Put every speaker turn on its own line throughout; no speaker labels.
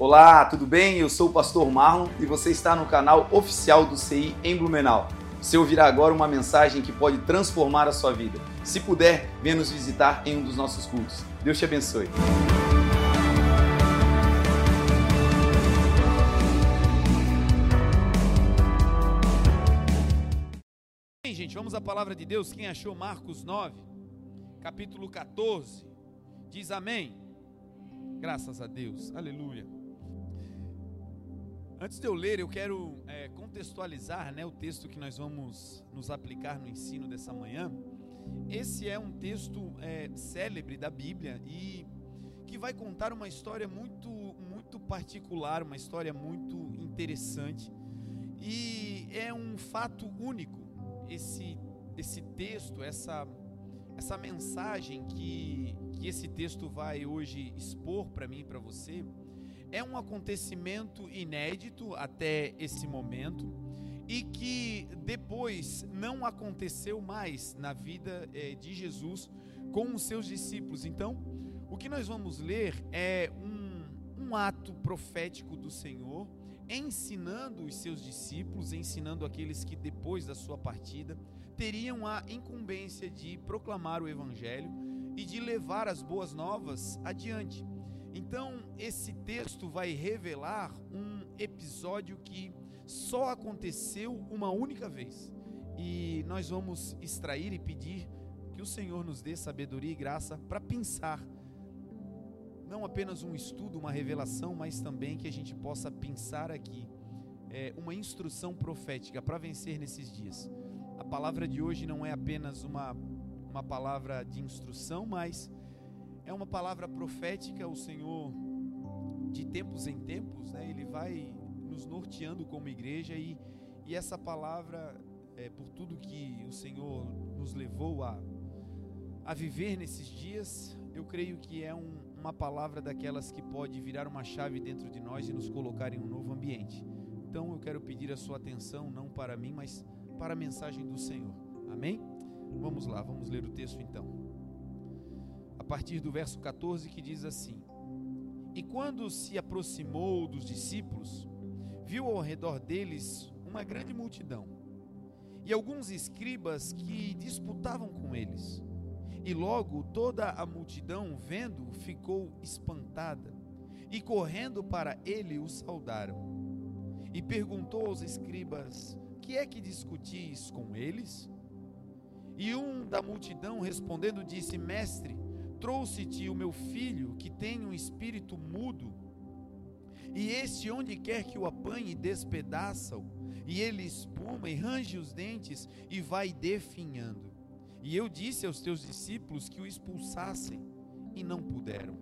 Olá, tudo bem? Eu sou o pastor Marlon e você está no canal oficial do CI em Blumenau. Você ouvirá agora uma mensagem que pode transformar a sua vida. Se puder, venha nos visitar em um dos nossos cultos. Deus te abençoe.
Bem, gente, vamos à palavra de Deus. Quem achou Marcos 9, capítulo 14, diz amém. Graças a Deus, aleluia. Antes de eu ler, eu quero é, contextualizar né, o texto que nós vamos nos aplicar no ensino dessa manhã. Esse é um texto é, célebre da Bíblia e que vai contar uma história muito, muito particular, uma história muito interessante. E é um fato único esse, esse texto, essa, essa mensagem que, que esse texto vai hoje expor para mim e para você é um acontecimento inédito até esse momento e que depois não aconteceu mais na vida eh, de Jesus com os seus discípulos. Então, o que nós vamos ler é um, um ato profético do Senhor ensinando os seus discípulos, ensinando aqueles que depois da sua partida teriam a incumbência de proclamar o Evangelho e de levar as boas novas adiante. Então, esse texto vai revelar um episódio que só aconteceu uma única vez. E nós vamos extrair e pedir que o Senhor nos dê sabedoria e graça para pensar não apenas um estudo, uma revelação, mas também que a gente possa pensar aqui é, uma instrução profética para vencer nesses dias. A palavra de hoje não é apenas uma, uma palavra de instrução, mas é uma palavra profética, o Senhor, de tempos em tempos, né, Ele vai nos norteando como igreja e, e essa palavra, é, por tudo que o Senhor nos levou a, a viver nesses dias, eu creio que é um, uma palavra daquelas que pode virar uma chave dentro de nós e nos colocar em um novo ambiente. Então eu quero pedir a sua atenção, não para mim, mas para a mensagem do Senhor. Amém? Vamos lá, vamos ler o texto então partir do verso 14 que diz assim: E quando se aproximou dos discípulos, viu ao redor deles uma grande multidão e alguns escribas que disputavam com eles. E logo toda a multidão, vendo, ficou espantada e correndo para ele o saudaram. E perguntou aos escribas: Que é que discutis com eles? E um da multidão respondendo disse: Mestre, Trouxe-te o meu filho, que tem um espírito mudo, e este, onde quer que o apanhe, despedaça-o, e ele espuma e range os dentes e vai definhando. E eu disse aos teus discípulos que o expulsassem, e não puderam.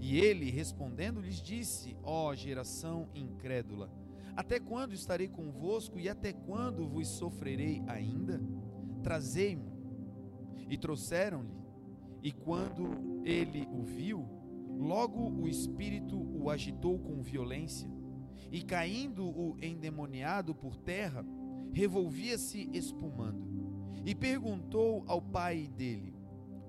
E ele, respondendo, lhes disse: Ó oh, geração incrédula, até quando estarei convosco e até quando vos sofrerei ainda? Trazei-mo. E trouxeram-lhe. E quando ele o viu, logo o espírito o agitou com violência, e caindo o endemoniado por terra, revolvia-se espumando. E perguntou ao pai dele: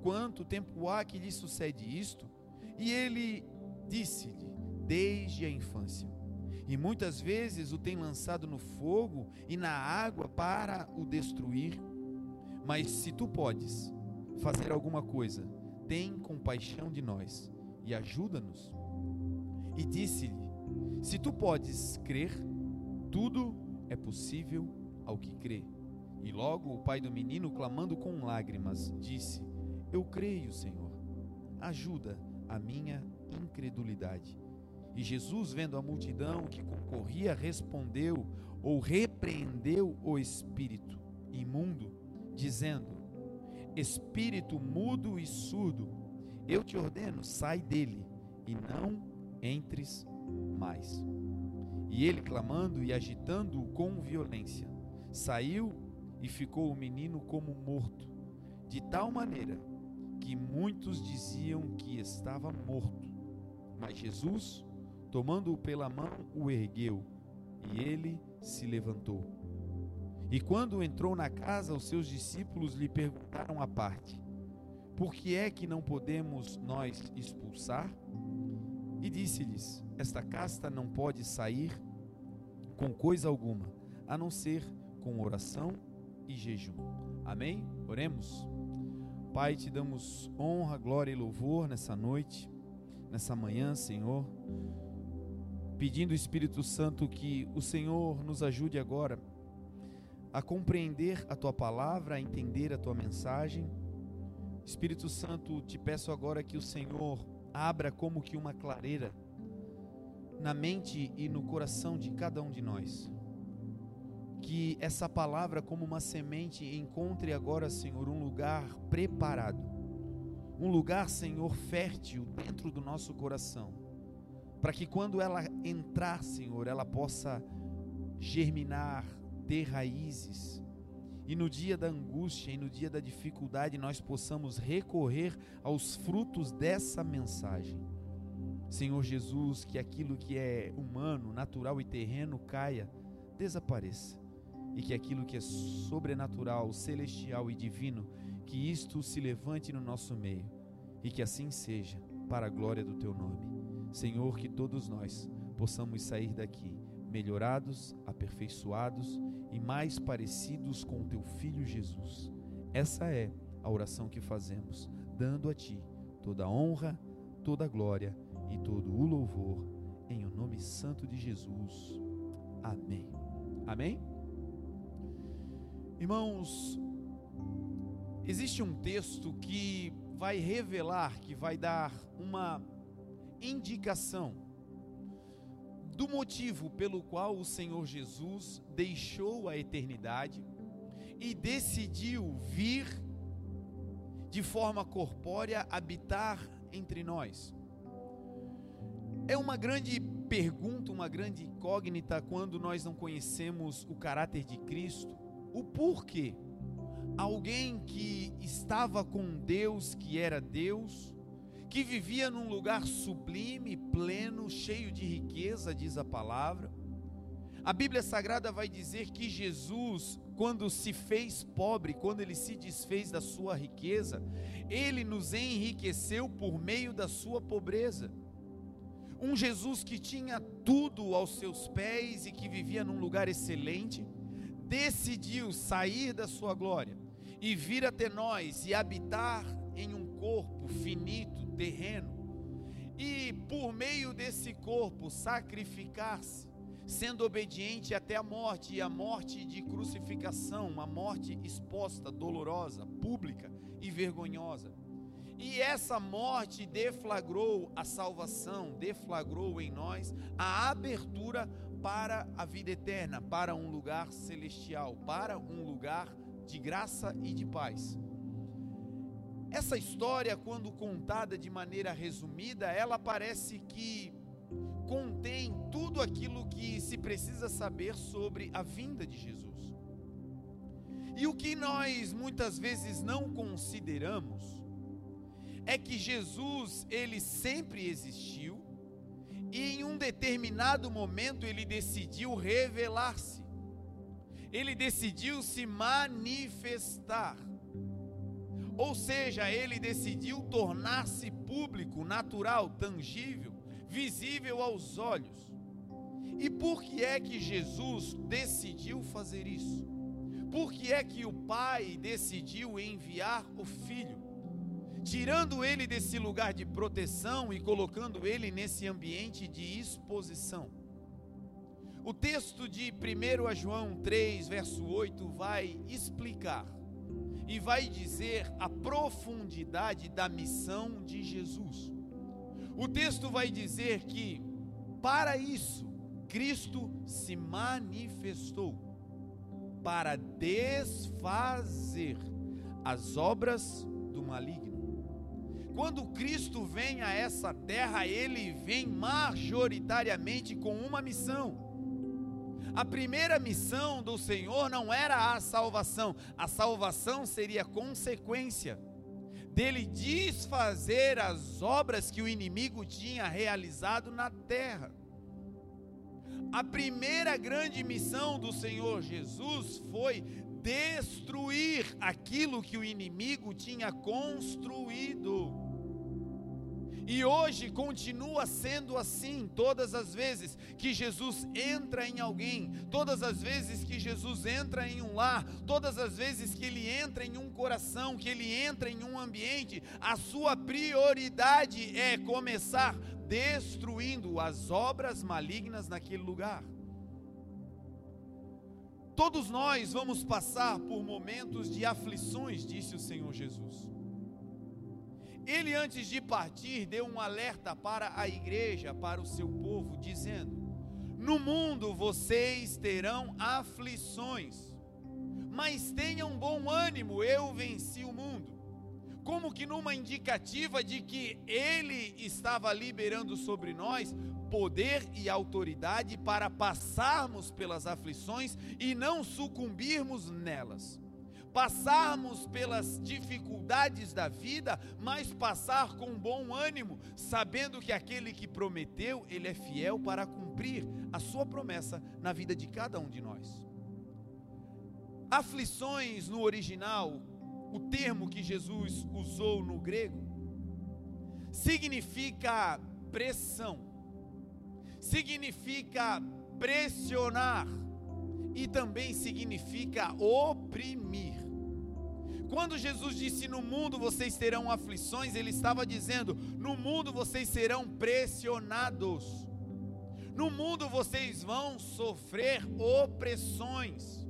Quanto tempo há que lhe sucede isto? E ele disse-lhe: Desde a infância. E muitas vezes o tem lançado no fogo e na água para o destruir. Mas se tu podes, fazer alguma coisa, tem compaixão de nós e ajuda-nos. E disse-lhe: Se tu podes crer, tudo é possível ao que crê. E logo o pai do menino, clamando com lágrimas, disse: Eu creio, Senhor, ajuda a minha incredulidade. E Jesus, vendo a multidão que concorria, respondeu ou repreendeu o espírito imundo, dizendo: espírito mudo e surdo, eu te ordeno, sai dele e não entres mais. E ele, clamando e agitando-o com violência, saiu e ficou o menino como morto, de tal maneira que muitos diziam que estava morto. Mas Jesus, tomando-o pela mão, o ergueu, e ele se levantou. E quando entrou na casa, os seus discípulos lhe perguntaram à parte: Por que é que não podemos nós expulsar? E disse-lhes: Esta casta não pode sair com coisa alguma, a não ser com oração e jejum. Amém? Oremos. Pai, te damos honra, glória e louvor nessa noite, nessa manhã, Senhor. Pedindo Espírito Santo que o Senhor nos ajude agora a compreender a tua palavra, a entender a tua mensagem. Espírito Santo, te peço agora que o Senhor abra como que uma clareira na mente e no coração de cada um de nós. Que essa palavra, como uma semente, encontre agora, Senhor, um lugar preparado, um lugar, Senhor, fértil dentro do nosso coração, para que quando ela entrar, Senhor, ela possa germinar, ter raízes, e no dia da angústia e no dia da dificuldade nós possamos recorrer aos frutos dessa mensagem. Senhor Jesus, que aquilo que é humano, natural e terreno caia, desapareça, e que aquilo que é sobrenatural, celestial e divino, que isto se levante no nosso meio, e que assim seja, para a glória do teu nome. Senhor, que todos nós possamos sair daqui melhorados, aperfeiçoados e mais parecidos com o teu filho Jesus. Essa é a oração que fazemos, dando a ti toda a honra, toda a glória e todo o louvor, em o nome santo de Jesus. Amém. Amém? Irmãos, existe um texto que vai revelar, que vai dar uma indicação do motivo pelo qual o Senhor Jesus deixou a eternidade e decidiu vir de forma corpórea habitar entre nós. É uma grande pergunta, uma grande incógnita quando nós não conhecemos o caráter de Cristo, o porquê. Alguém que estava com Deus, que era Deus, que vivia num lugar sublime, pleno, cheio de riqueza, diz a palavra. A Bíblia Sagrada vai dizer que Jesus, quando se fez pobre, quando ele se desfez da sua riqueza, ele nos enriqueceu por meio da sua pobreza. Um Jesus que tinha tudo aos seus pés e que vivia num lugar excelente, decidiu sair da sua glória e vir até nós e habitar em um corpo finito, terreno, e por meio desse corpo sacrificar-se, sendo obediente até a morte, e a morte de crucificação, uma morte exposta, dolorosa, pública e vergonhosa. E essa morte deflagrou a salvação, deflagrou em nós a abertura para a vida eterna, para um lugar celestial, para um lugar de graça e de paz. Essa história, quando contada de maneira resumida, ela parece que contém tudo aquilo que se precisa saber sobre a vinda de Jesus. E o que nós muitas vezes não consideramos é que Jesus, ele sempre existiu e em um determinado momento ele decidiu revelar-se. Ele decidiu se manifestar. Ou seja, ele decidiu tornar-se público, natural, tangível, visível aos olhos. E por que é que Jesus decidiu fazer isso? Por que é que o Pai decidiu enviar o Filho? Tirando ele desse lugar de proteção e colocando ele nesse ambiente de exposição. O texto de 1 João 3, verso 8, vai explicar e vai dizer a profundidade da missão de Jesus. O texto vai dizer que, para isso, Cristo se manifestou para desfazer as obras do maligno. Quando Cristo vem a essa terra, ele vem majoritariamente com uma missão a primeira missão do Senhor não era a salvação, a salvação seria consequência dele desfazer as obras que o inimigo tinha realizado na terra. A primeira grande missão do Senhor Jesus foi destruir aquilo que o inimigo tinha construído. E hoje continua sendo assim, todas as vezes que Jesus entra em alguém, todas as vezes que Jesus entra em um lar, todas as vezes que ele entra em um coração, que ele entra em um ambiente, a sua prioridade é começar destruindo as obras malignas naquele lugar. Todos nós vamos passar por momentos de aflições, disse o Senhor Jesus. Ele, antes de partir, deu um alerta para a igreja, para o seu povo, dizendo: No mundo vocês terão aflições, mas tenham bom ânimo, eu venci o mundo. Como que numa indicativa de que ele estava liberando sobre nós poder e autoridade para passarmos pelas aflições e não sucumbirmos nelas passarmos pelas dificuldades da vida, mas passar com bom ânimo, sabendo que aquele que prometeu, ele é fiel para cumprir a sua promessa na vida de cada um de nós. Aflições no original, o termo que Jesus usou no grego, significa pressão, significa pressionar e também significa oprimir. Quando Jesus disse: No mundo vocês terão aflições, ele estava dizendo: No mundo vocês serão pressionados. No mundo vocês vão sofrer opressões.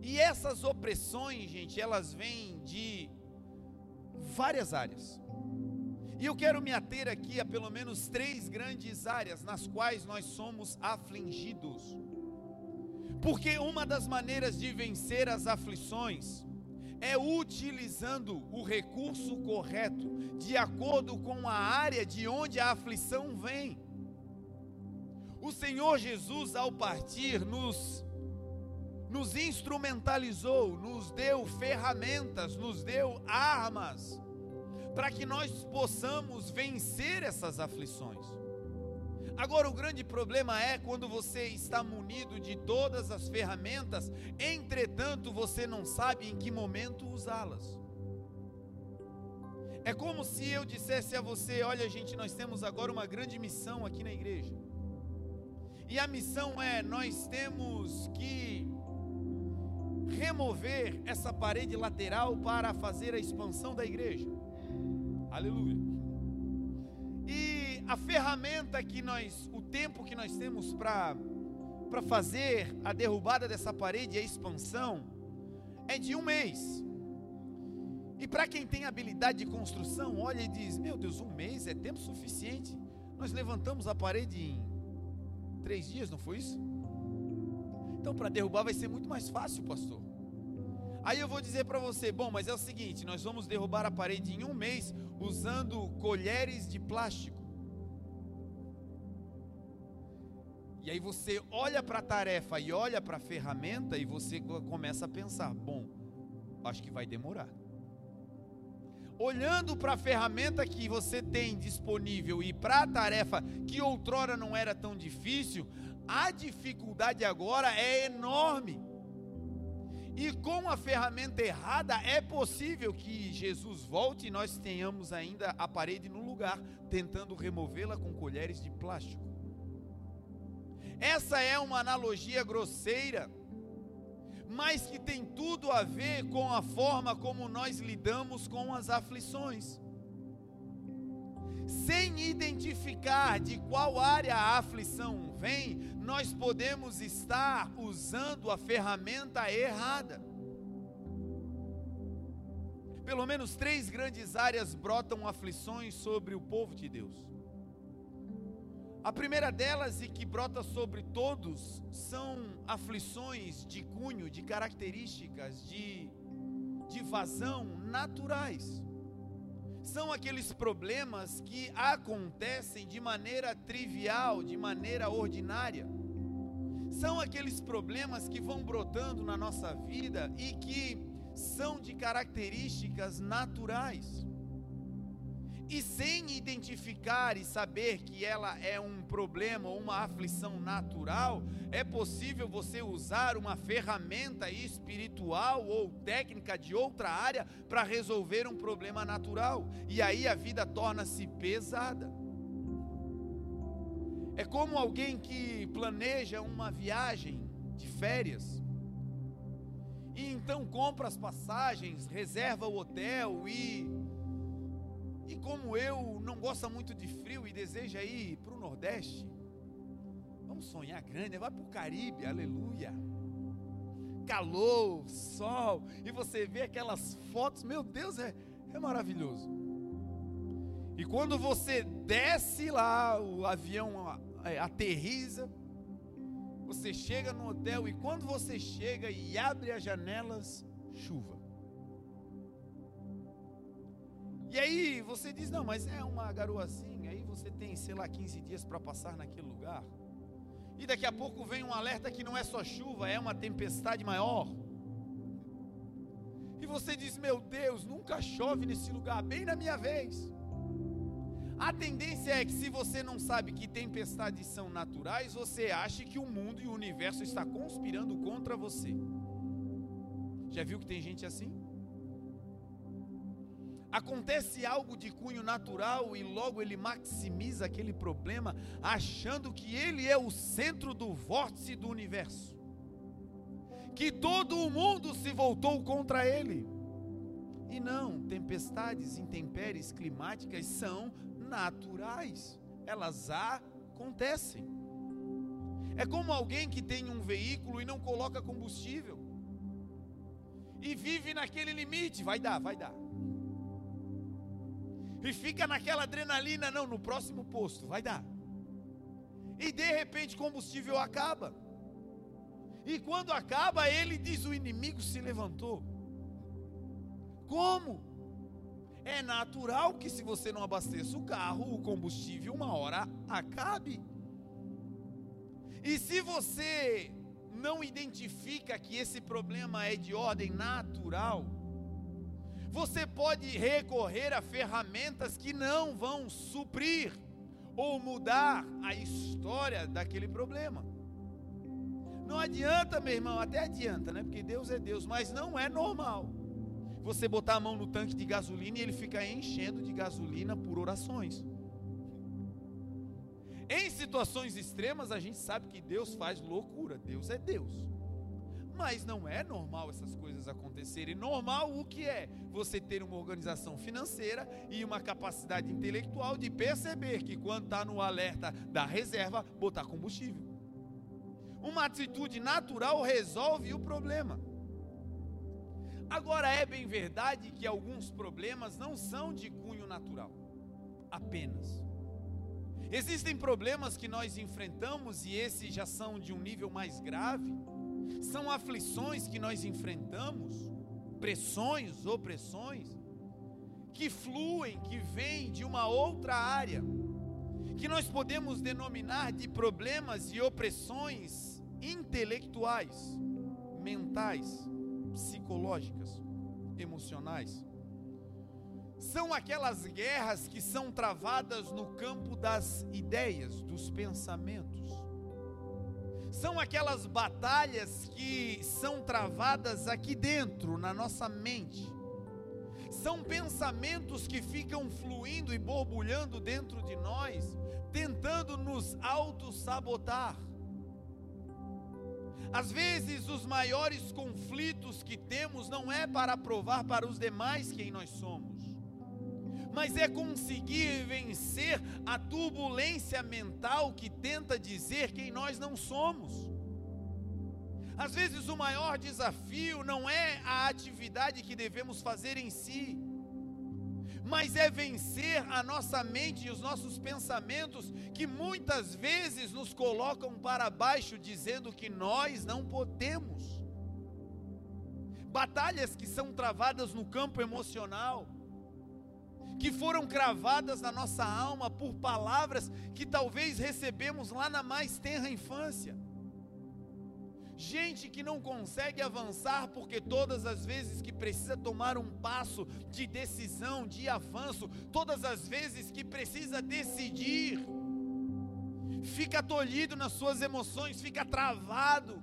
E essas opressões, gente, elas vêm de várias áreas. E eu quero me ater aqui a pelo menos três grandes áreas nas quais nós somos afligidos. Porque uma das maneiras de vencer as aflições é utilizando o recurso correto, de acordo com a área de onde a aflição vem. O Senhor Jesus, ao partir, nos, nos instrumentalizou, nos deu ferramentas, nos deu armas, para que nós possamos vencer essas aflições. Agora, o grande problema é quando você está munido de todas as ferramentas, entretanto, você não sabe em que momento usá-las. É como se eu dissesse a você: olha, gente, nós temos agora uma grande missão aqui na igreja. E a missão é: nós temos que remover essa parede lateral para fazer a expansão da igreja. Aleluia a ferramenta que nós, o tempo que nós temos para para fazer a derrubada dessa parede e a expansão é de um mês. E para quem tem habilidade de construção, olha e diz: Meu Deus, um mês é tempo suficiente. Nós levantamos a parede em três dias, não foi isso? Então, para derrubar vai ser muito mais fácil, pastor. Aí eu vou dizer para você: Bom, mas é o seguinte: nós vamos derrubar a parede em um mês usando colheres de plástico. E aí você olha para a tarefa e olha para a ferramenta e você começa a pensar: bom, acho que vai demorar. Olhando para a ferramenta que você tem disponível e para a tarefa que outrora não era tão difícil, a dificuldade agora é enorme. E com a ferramenta errada, é possível que Jesus volte e nós tenhamos ainda a parede no lugar, tentando removê-la com colheres de plástico. Essa é uma analogia grosseira, mas que tem tudo a ver com a forma como nós lidamos com as aflições. Sem identificar de qual área a aflição vem, nós podemos estar usando a ferramenta errada. Pelo menos três grandes áreas brotam aflições sobre o povo de Deus. A primeira delas, e que brota sobre todos, são aflições de cunho, de características, de, de vazão naturais. São aqueles problemas que acontecem de maneira trivial, de maneira ordinária. São aqueles problemas que vão brotando na nossa vida e que são de características naturais. E sem identificar e saber que ela é um problema ou uma aflição natural, é possível você usar uma ferramenta espiritual ou técnica de outra área para resolver um problema natural. E aí a vida torna-se pesada. É como alguém que planeja uma viagem de férias e então compra as passagens, reserva o hotel e e como eu não gosta muito de frio e deseja ir para o Nordeste, vamos sonhar grande, vai para o Caribe, aleluia. Calor, sol, e você vê aquelas fotos, meu Deus, é, é maravilhoso. E quando você desce lá, o avião é, aterriza, você chega no hotel e quando você chega e abre as janelas, chuva. E aí você diz: não, mas é uma garoazinha, aí você tem, sei lá, 15 dias para passar naquele lugar. E daqui a pouco vem um alerta que não é só chuva, é uma tempestade maior. E você diz: meu Deus, nunca chove nesse lugar, bem na minha vez. A tendência é que, se você não sabe que tempestades são naturais, você acha que o mundo e o universo está conspirando contra você. Já viu que tem gente assim? Acontece algo de cunho natural e logo ele maximiza aquele problema, achando que ele é o centro do vórtice do universo, que todo o mundo se voltou contra ele. E não, tempestades, intempéries climáticas são naturais, elas acontecem. É como alguém que tem um veículo e não coloca combustível, e vive naquele limite, vai dar, vai dar e fica naquela adrenalina, não, no próximo posto, vai dar. E de repente combustível acaba. E quando acaba, ele diz: o inimigo se levantou. Como? É natural que se você não abasteça o carro, o combustível uma hora acabe. E se você não identifica que esse problema é de ordem natural, você pode recorrer a ferramentas que não vão suprir ou mudar a história daquele problema. Não adianta, meu irmão, até adianta, né? Porque Deus é Deus, mas não é normal. Você botar a mão no tanque de gasolina e ele fica enchendo de gasolina por orações. Em situações extremas, a gente sabe que Deus faz loucura. Deus é Deus. Mas não é normal essas coisas acontecerem. Normal o que é? Você ter uma organização financeira e uma capacidade intelectual de perceber que quando está no alerta da reserva, botar combustível. Uma atitude natural resolve o problema. Agora é bem verdade que alguns problemas não são de cunho natural, apenas. Existem problemas que nós enfrentamos e esses já são de um nível mais grave são aflições que nós enfrentamos, pressões, opressões, que fluem, que vêm de uma outra área, que nós podemos denominar de problemas e opressões intelectuais, mentais, psicológicas, emocionais. São aquelas guerras que são travadas no campo das ideias, dos pensamentos são aquelas batalhas que são travadas aqui dentro, na nossa mente. São pensamentos que ficam fluindo e borbulhando dentro de nós, tentando nos auto-sabotar. Às vezes, os maiores conflitos que temos não é para provar para os demais quem nós somos mas é conseguir vencer a turbulência mental que tenta dizer quem nós não somos. Às vezes o maior desafio não é a atividade que devemos fazer em si, mas é vencer a nossa mente e os nossos pensamentos que muitas vezes nos colocam para baixo, dizendo que nós não podemos. Batalhas que são travadas no campo emocional, que foram cravadas na nossa alma por palavras que talvez recebemos lá na mais tenra infância. Gente que não consegue avançar porque todas as vezes que precisa tomar um passo de decisão, de avanço, todas as vezes que precisa decidir, fica tolhido nas suas emoções, fica travado,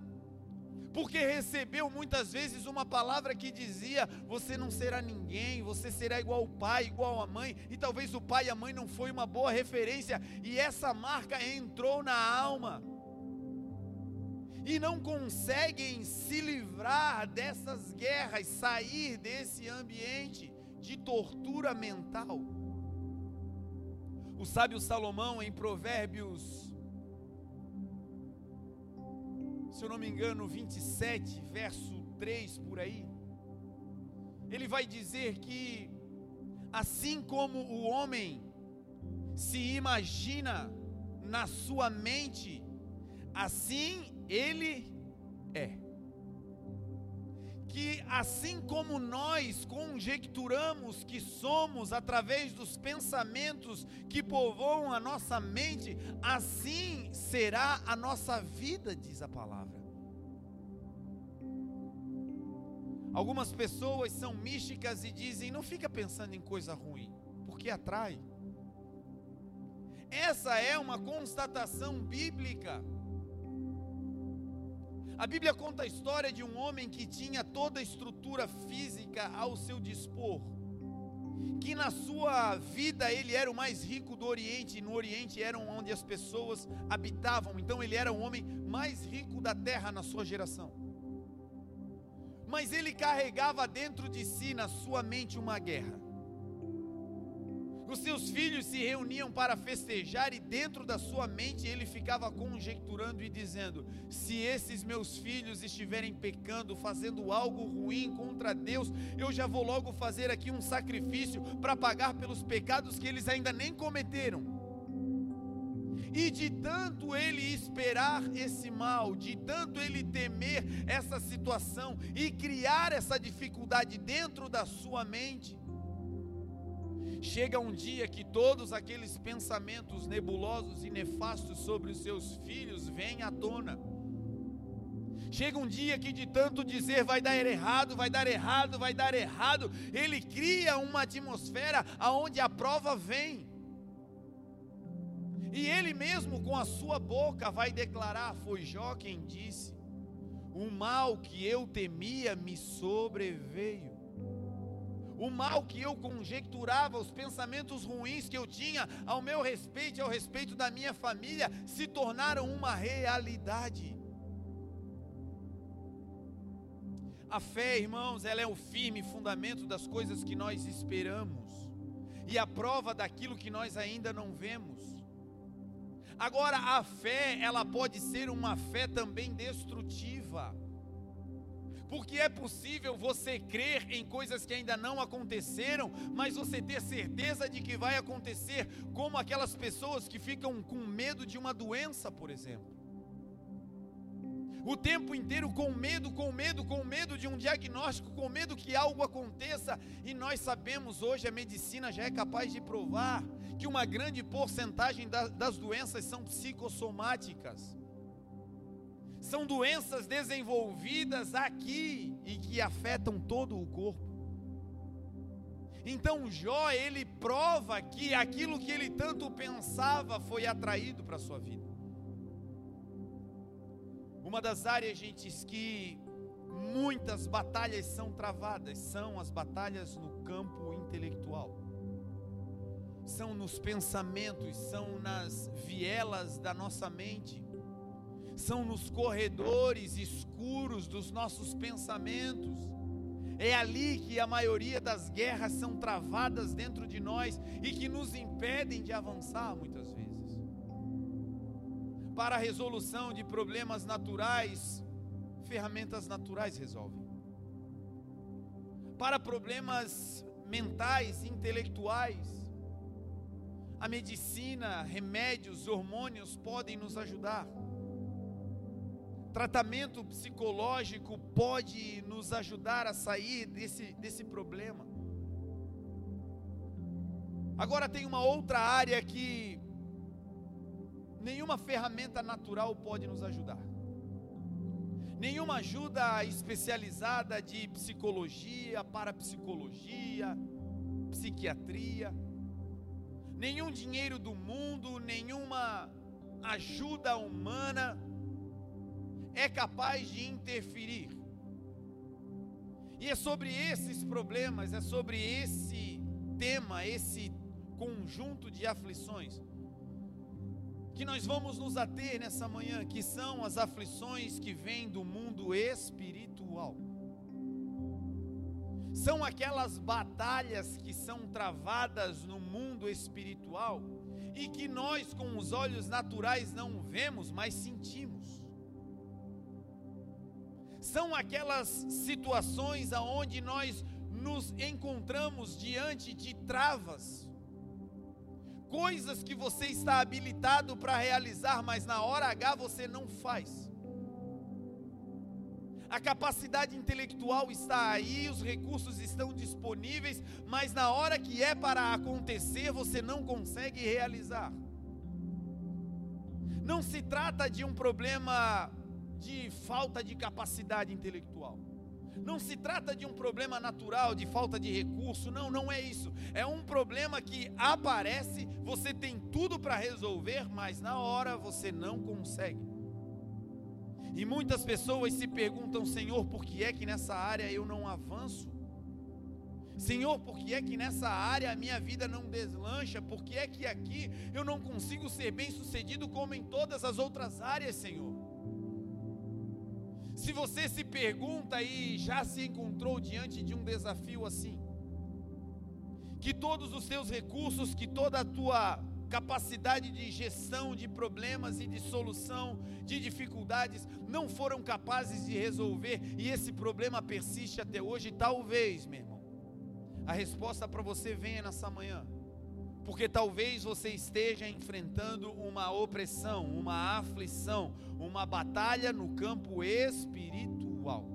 porque recebeu muitas vezes uma palavra que dizia: você não será ninguém, você será igual ao pai, igual à mãe, e talvez o pai e a mãe não foi uma boa referência, e essa marca entrou na alma. E não conseguem se livrar dessas guerras, sair desse ambiente de tortura mental. O sábio Salomão, em Provérbios se eu não me engano, 27, verso 3 por aí, ele vai dizer que, assim como o homem se imagina na sua mente, assim ele assim como nós conjecturamos que somos através dos pensamentos que povoam a nossa mente, assim será a nossa vida, diz a palavra. Algumas pessoas são místicas e dizem: não fica pensando em coisa ruim, porque atrai. Essa é uma constatação bíblica. A Bíblia conta a história de um homem que tinha toda a estrutura física ao seu dispor. Que na sua vida ele era o mais rico do Oriente, e no Oriente eram onde as pessoas habitavam, então ele era o homem mais rico da terra na sua geração. Mas ele carregava dentro de si, na sua mente, uma guerra os seus filhos se reuniam para festejar e dentro da sua mente ele ficava conjecturando e dizendo: Se esses meus filhos estiverem pecando, fazendo algo ruim contra Deus, eu já vou logo fazer aqui um sacrifício para pagar pelos pecados que eles ainda nem cometeram. E de tanto ele esperar esse mal, de tanto ele temer essa situação e criar essa dificuldade dentro da sua mente, Chega um dia que todos aqueles pensamentos nebulosos e nefastos sobre os seus filhos vêm à tona. Chega um dia que de tanto dizer vai dar errado, vai dar errado, vai dar errado, ele cria uma atmosfera aonde a prova vem. E ele mesmo com a sua boca vai declarar: Foi Jó quem disse: O mal que eu temia me sobreveio o mal que eu conjecturava, os pensamentos ruins que eu tinha ao meu respeito e ao respeito da minha família, se tornaram uma realidade. A fé, irmãos, ela é o firme fundamento das coisas que nós esperamos e a prova daquilo que nós ainda não vemos. Agora, a fé, ela pode ser uma fé também destrutiva. Porque é possível você crer em coisas que ainda não aconteceram, mas você ter certeza de que vai acontecer, como aquelas pessoas que ficam com medo de uma doença, por exemplo. O tempo inteiro com medo, com medo, com medo de um diagnóstico, com medo que algo aconteça, e nós sabemos hoje, a medicina já é capaz de provar que uma grande porcentagem das doenças são psicossomáticas são doenças desenvolvidas aqui e que afetam todo o corpo. Então Jó, ele prova que aquilo que ele tanto pensava foi atraído para a sua vida. Uma das áreas, gente, que muitas batalhas são travadas são as batalhas no campo intelectual. São nos pensamentos, são nas vielas da nossa mente são nos corredores escuros dos nossos pensamentos. É ali que a maioria das guerras são travadas dentro de nós e que nos impedem de avançar muitas vezes. Para a resolução de problemas naturais, ferramentas naturais resolvem. Para problemas mentais, intelectuais, a medicina, remédios, hormônios podem nos ajudar. Tratamento psicológico pode nos ajudar a sair desse, desse problema. Agora tem uma outra área que nenhuma ferramenta natural pode nos ajudar. nenhuma ajuda especializada de psicologia, parapsicologia, psiquiatria, nenhum dinheiro do mundo, nenhuma ajuda humana é capaz de interferir. E é sobre esses problemas, é sobre esse tema, esse conjunto de aflições que nós vamos nos ater nessa manhã, que são as aflições que vêm do mundo espiritual. São aquelas batalhas que são travadas no mundo espiritual e que nós, com os olhos naturais, não vemos, mas sentimos. São aquelas situações aonde nós nos encontramos diante de travas coisas que você está habilitado para realizar, mas na hora H você não faz. A capacidade intelectual está aí, os recursos estão disponíveis, mas na hora que é para acontecer, você não consegue realizar. Não se trata de um problema de falta de capacidade intelectual. Não se trata de um problema natural, de falta de recurso, não, não é isso. É um problema que aparece, você tem tudo para resolver, mas na hora você não consegue. E muitas pessoas se perguntam, Senhor, por que é que nessa área eu não avanço? Senhor, por que é que nessa área a minha vida não deslancha? Por que é que aqui eu não consigo ser bem sucedido como em todas as outras áreas, Senhor? Se você se pergunta e já se encontrou diante de um desafio assim, que todos os seus recursos, que toda a tua capacidade de gestão de problemas e de solução de dificuldades não foram capazes de resolver e esse problema persiste até hoje, talvez, meu irmão, a resposta para você venha nessa manhã porque talvez você esteja enfrentando uma opressão, uma aflição, uma batalha no campo espiritual.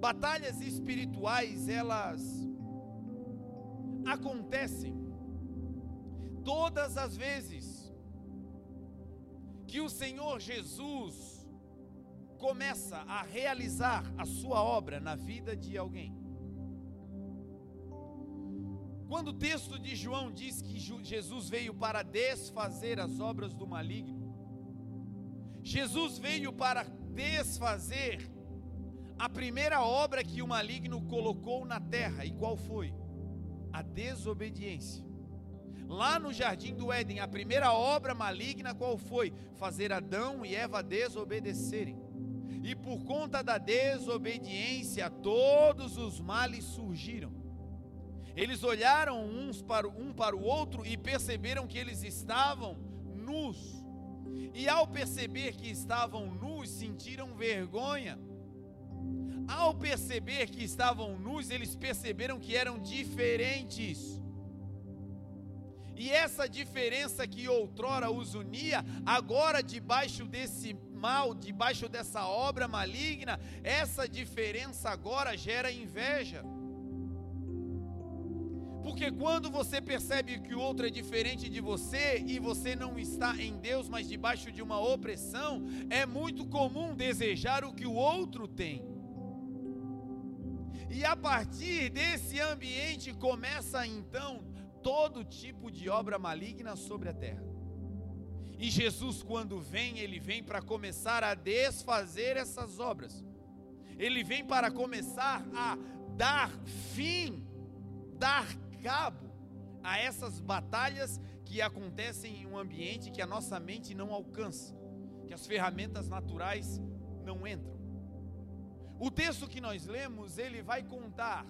Batalhas espirituais, elas acontecem todas as vezes que o Senhor Jesus começa a realizar a sua obra na vida de alguém. Quando o texto de João diz que Jesus veio para desfazer as obras do maligno, Jesus veio para desfazer a primeira obra que o maligno colocou na terra, e qual foi? A desobediência. Lá no jardim do Éden, a primeira obra maligna qual foi? Fazer Adão e Eva desobedecerem. E por conta da desobediência, todos os males surgiram. Eles olharam uns para um para o outro e perceberam que eles estavam nus. E ao perceber que estavam nus, sentiram vergonha. Ao perceber que estavam nus, eles perceberam que eram diferentes. E essa diferença que outrora os unia, agora debaixo desse mal, debaixo dessa obra maligna, essa diferença agora gera inveja. Porque quando você percebe que o outro é diferente de você e você não está em Deus, mas debaixo de uma opressão, é muito comum desejar o que o outro tem. E a partir desse ambiente começa então todo tipo de obra maligna sobre a terra. E Jesus, quando vem, ele vem para começar a desfazer essas obras. Ele vem para começar a dar fim, dar cabo a essas batalhas que acontecem em um ambiente que a nossa mente não alcança, que as ferramentas naturais não entram. O texto que nós lemos, ele vai contar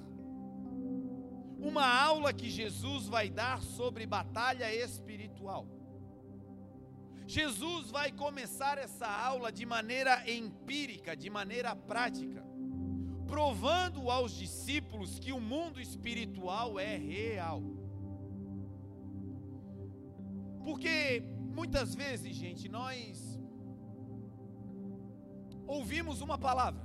uma aula que Jesus vai dar sobre batalha espiritual. Jesus vai começar essa aula de maneira empírica, de maneira prática provando aos discípulos que o mundo espiritual é real. Porque muitas vezes, gente, nós ouvimos uma palavra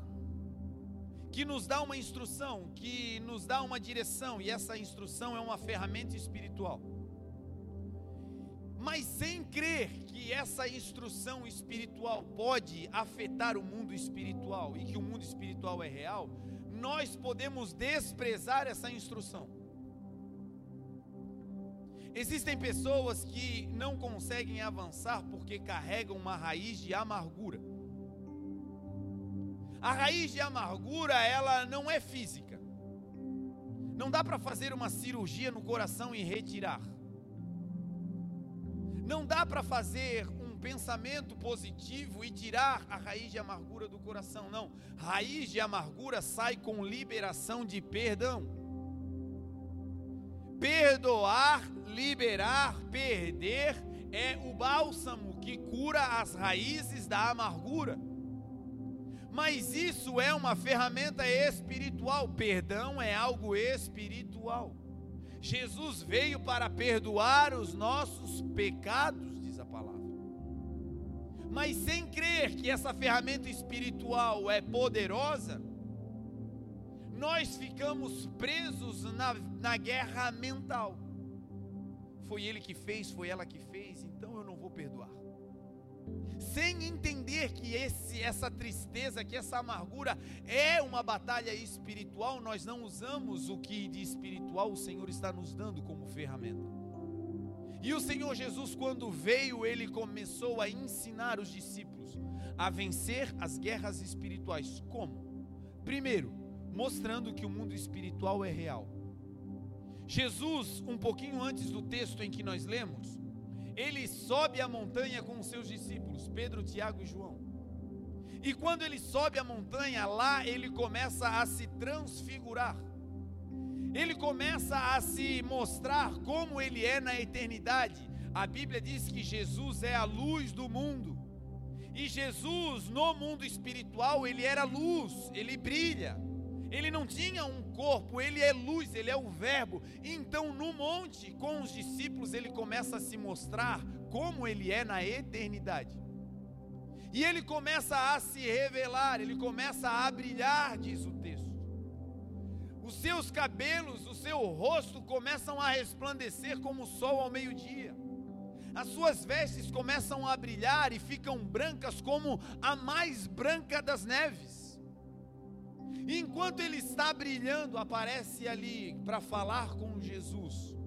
que nos dá uma instrução, que nos dá uma direção, e essa instrução é uma ferramenta espiritual. Mas sem crer que essa instrução espiritual pode afetar o mundo espiritual e que o mundo espiritual é real, nós podemos desprezar essa instrução. Existem pessoas que não conseguem avançar porque carregam uma raiz de amargura. A raiz de amargura, ela não é física. Não dá para fazer uma cirurgia no coração e retirar. Não dá para fazer um pensamento positivo e tirar a raiz de amargura do coração, não. Raiz de amargura sai com liberação de perdão. Perdoar, liberar, perder é o bálsamo que cura as raízes da amargura. Mas isso é uma ferramenta espiritual. Perdão é algo espiritual. Jesus veio para perdoar os nossos pecados, diz a palavra. Mas sem crer que essa ferramenta espiritual é poderosa, nós ficamos presos na, na guerra mental. Foi ele que fez, foi ela que fez, então eu não vou perdoar sem entender que esse, essa tristeza, que essa amargura é uma batalha espiritual, nós não usamos o que de espiritual o Senhor está nos dando como ferramenta. E o Senhor Jesus, quando veio, ele começou a ensinar os discípulos a vencer as guerras espirituais. Como? Primeiro, mostrando que o mundo espiritual é real. Jesus, um pouquinho antes do texto em que nós lemos, ele sobe a montanha com os seus discípulos, Pedro, Tiago e João. E quando ele sobe a montanha, lá ele começa a se transfigurar. Ele começa a se mostrar como ele é na eternidade. A Bíblia diz que Jesus é a luz do mundo. E Jesus, no mundo espiritual, ele era luz, ele brilha. Ele não tinha um corpo, ele é luz, ele é o Verbo. Então, no monte, com os discípulos, ele começa a se mostrar como ele é na eternidade. E ele começa a se revelar, ele começa a brilhar, diz o texto. Os seus cabelos, o seu rosto começam a resplandecer como o sol ao meio-dia. As suas vestes começam a brilhar e ficam brancas como a mais branca das neves. E enquanto ele está brilhando, aparece ali para falar com Jesus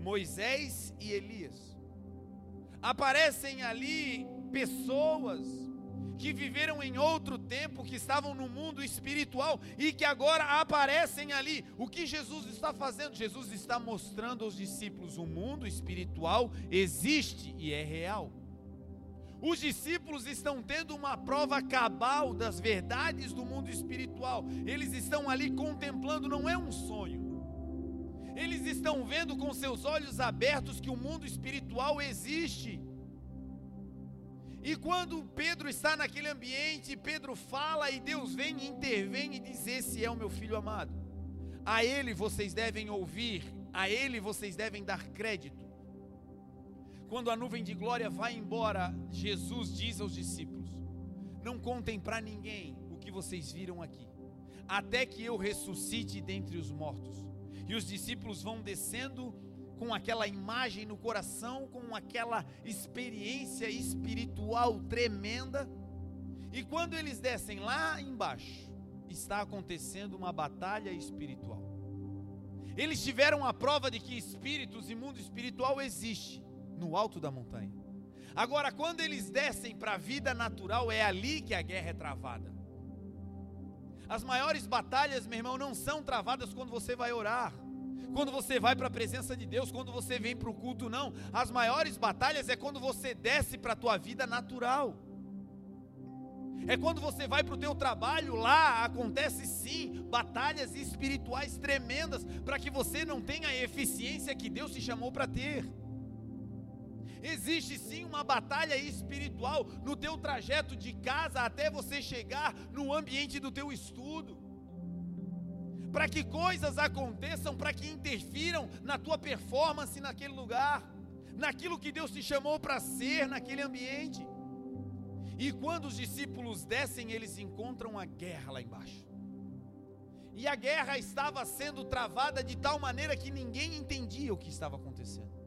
Moisés e Elias. Aparecem ali pessoas que viveram em outro tempo, que estavam no mundo espiritual e que agora aparecem ali. O que Jesus está fazendo? Jesus está mostrando aos discípulos: o mundo espiritual existe e é real. Os discípulos estão tendo uma prova cabal das verdades do mundo espiritual. Eles estão ali contemplando, não é um sonho. Eles estão vendo com seus olhos abertos que o mundo espiritual existe. E quando Pedro está naquele ambiente, Pedro fala e Deus vem, intervém e diz: Esse é o meu filho amado. A ele vocês devem ouvir, a ele vocês devem dar crédito. Quando a nuvem de glória vai embora, Jesus diz aos discípulos: Não contem para ninguém o que vocês viram aqui, até que eu ressuscite dentre os mortos. E os discípulos vão descendo com aquela imagem no coração, com aquela experiência espiritual tremenda. E quando eles descem lá embaixo, está acontecendo uma batalha espiritual. Eles tiveram a prova de que espíritos e mundo espiritual existe no alto da montanha. Agora, quando eles descem para a vida natural, é ali que a guerra é travada. As maiores batalhas, meu irmão, não são travadas quando você vai orar, quando você vai para a presença de Deus, quando você vem para o culto, não. As maiores batalhas é quando você desce para a tua vida natural. É quando você vai para o teu trabalho, lá acontece sim batalhas espirituais tremendas para que você não tenha a eficiência que Deus te chamou para ter. Existe sim uma batalha espiritual no teu trajeto de casa até você chegar no ambiente do teu estudo. Para que coisas aconteçam, para que interfiram na tua performance naquele lugar, naquilo que Deus te chamou para ser naquele ambiente. E quando os discípulos descem, eles encontram a guerra lá embaixo. E a guerra estava sendo travada de tal maneira que ninguém entendia o que estava acontecendo.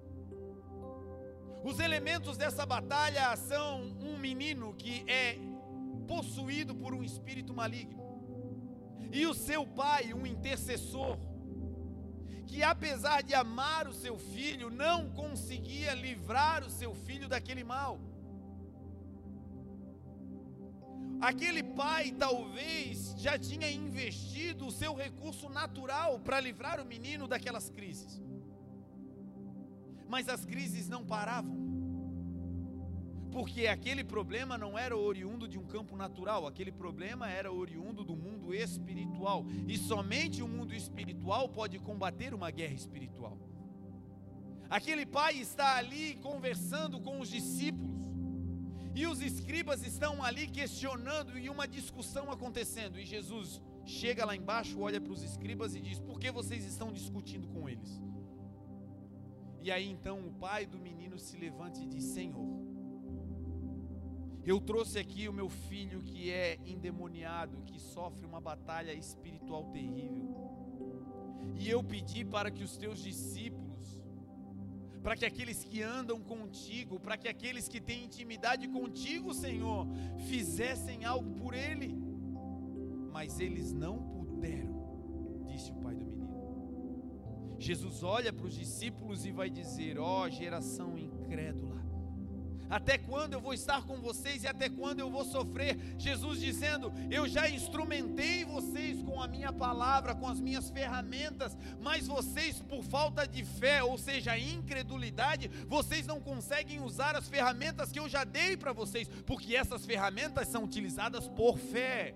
Os elementos dessa batalha são um menino que é possuído por um espírito maligno, e o seu pai, um intercessor, que apesar de amar o seu filho, não conseguia livrar o seu filho daquele mal. Aquele pai talvez já tinha investido o seu recurso natural para livrar o menino daquelas crises. Mas as crises não paravam. Porque aquele problema não era oriundo de um campo natural, aquele problema era oriundo do mundo espiritual. E somente o mundo espiritual pode combater uma guerra espiritual. Aquele pai está ali conversando com os discípulos. E os escribas estão ali questionando e uma discussão acontecendo. E Jesus chega lá embaixo, olha para os escribas e diz: Por que vocês estão discutindo com eles? E aí então o pai do menino se levanta e diz: Senhor, eu trouxe aqui o meu filho que é endemoniado, que sofre uma batalha espiritual terrível. E eu pedi para que os teus discípulos para que aqueles que andam contigo, para que aqueles que têm intimidade contigo, Senhor, fizessem algo por ele. Mas eles não puderam, disse o pai do menino. Jesus olha para os discípulos e vai dizer: Ó oh, geração incrédula, até quando eu vou estar com vocês e até quando eu vou sofrer? Jesus dizendo: Eu já instrumentei vocês com a minha palavra, com as minhas ferramentas, mas vocês, por falta de fé, ou seja, incredulidade, vocês não conseguem usar as ferramentas que eu já dei para vocês, porque essas ferramentas são utilizadas por fé.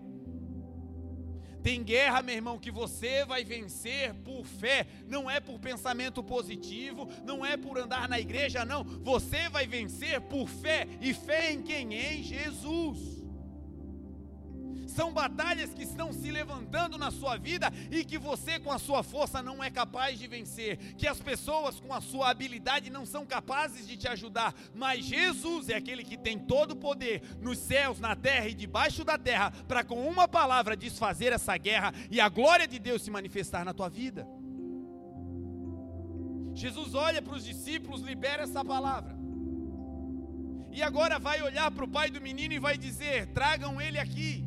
Tem guerra, meu irmão, que você vai vencer por fé, não é por pensamento positivo, não é por andar na igreja, não. Você vai vencer por fé, e fé em quem? Em Jesus. São batalhas que estão se levantando na sua vida e que você, com a sua força, não é capaz de vencer. Que as pessoas, com a sua habilidade, não são capazes de te ajudar. Mas Jesus é aquele que tem todo o poder nos céus, na terra e debaixo da terra, para com uma palavra desfazer essa guerra e a glória de Deus se manifestar na tua vida. Jesus olha para os discípulos, libera essa palavra. E agora vai olhar para o pai do menino e vai dizer: tragam ele aqui.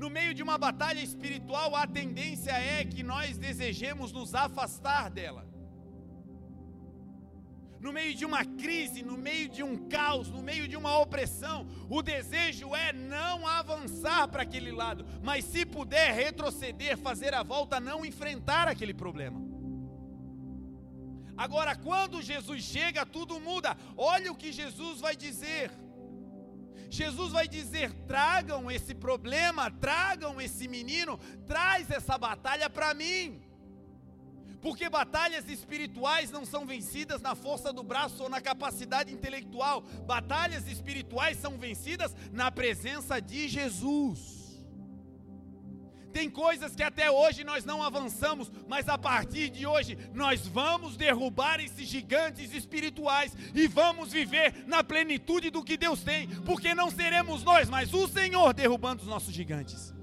No meio de uma batalha espiritual, a tendência é que nós desejemos nos afastar dela. No meio de uma crise, no meio de um caos, no meio de uma opressão, o desejo é não avançar para aquele lado, mas se puder retroceder, fazer a volta, não enfrentar aquele problema. Agora, quando Jesus chega, tudo muda. Olha o que Jesus vai dizer. Jesus vai dizer: tragam esse problema, tragam esse menino, traz essa batalha para mim. Porque batalhas espirituais não são vencidas na força do braço ou na capacidade intelectual, batalhas espirituais são vencidas na presença de Jesus. Tem coisas que até hoje nós não avançamos, mas a partir de hoje nós vamos derrubar esses gigantes espirituais e vamos viver na plenitude do que Deus tem, porque não seremos nós, mas o Senhor derrubando os nossos gigantes.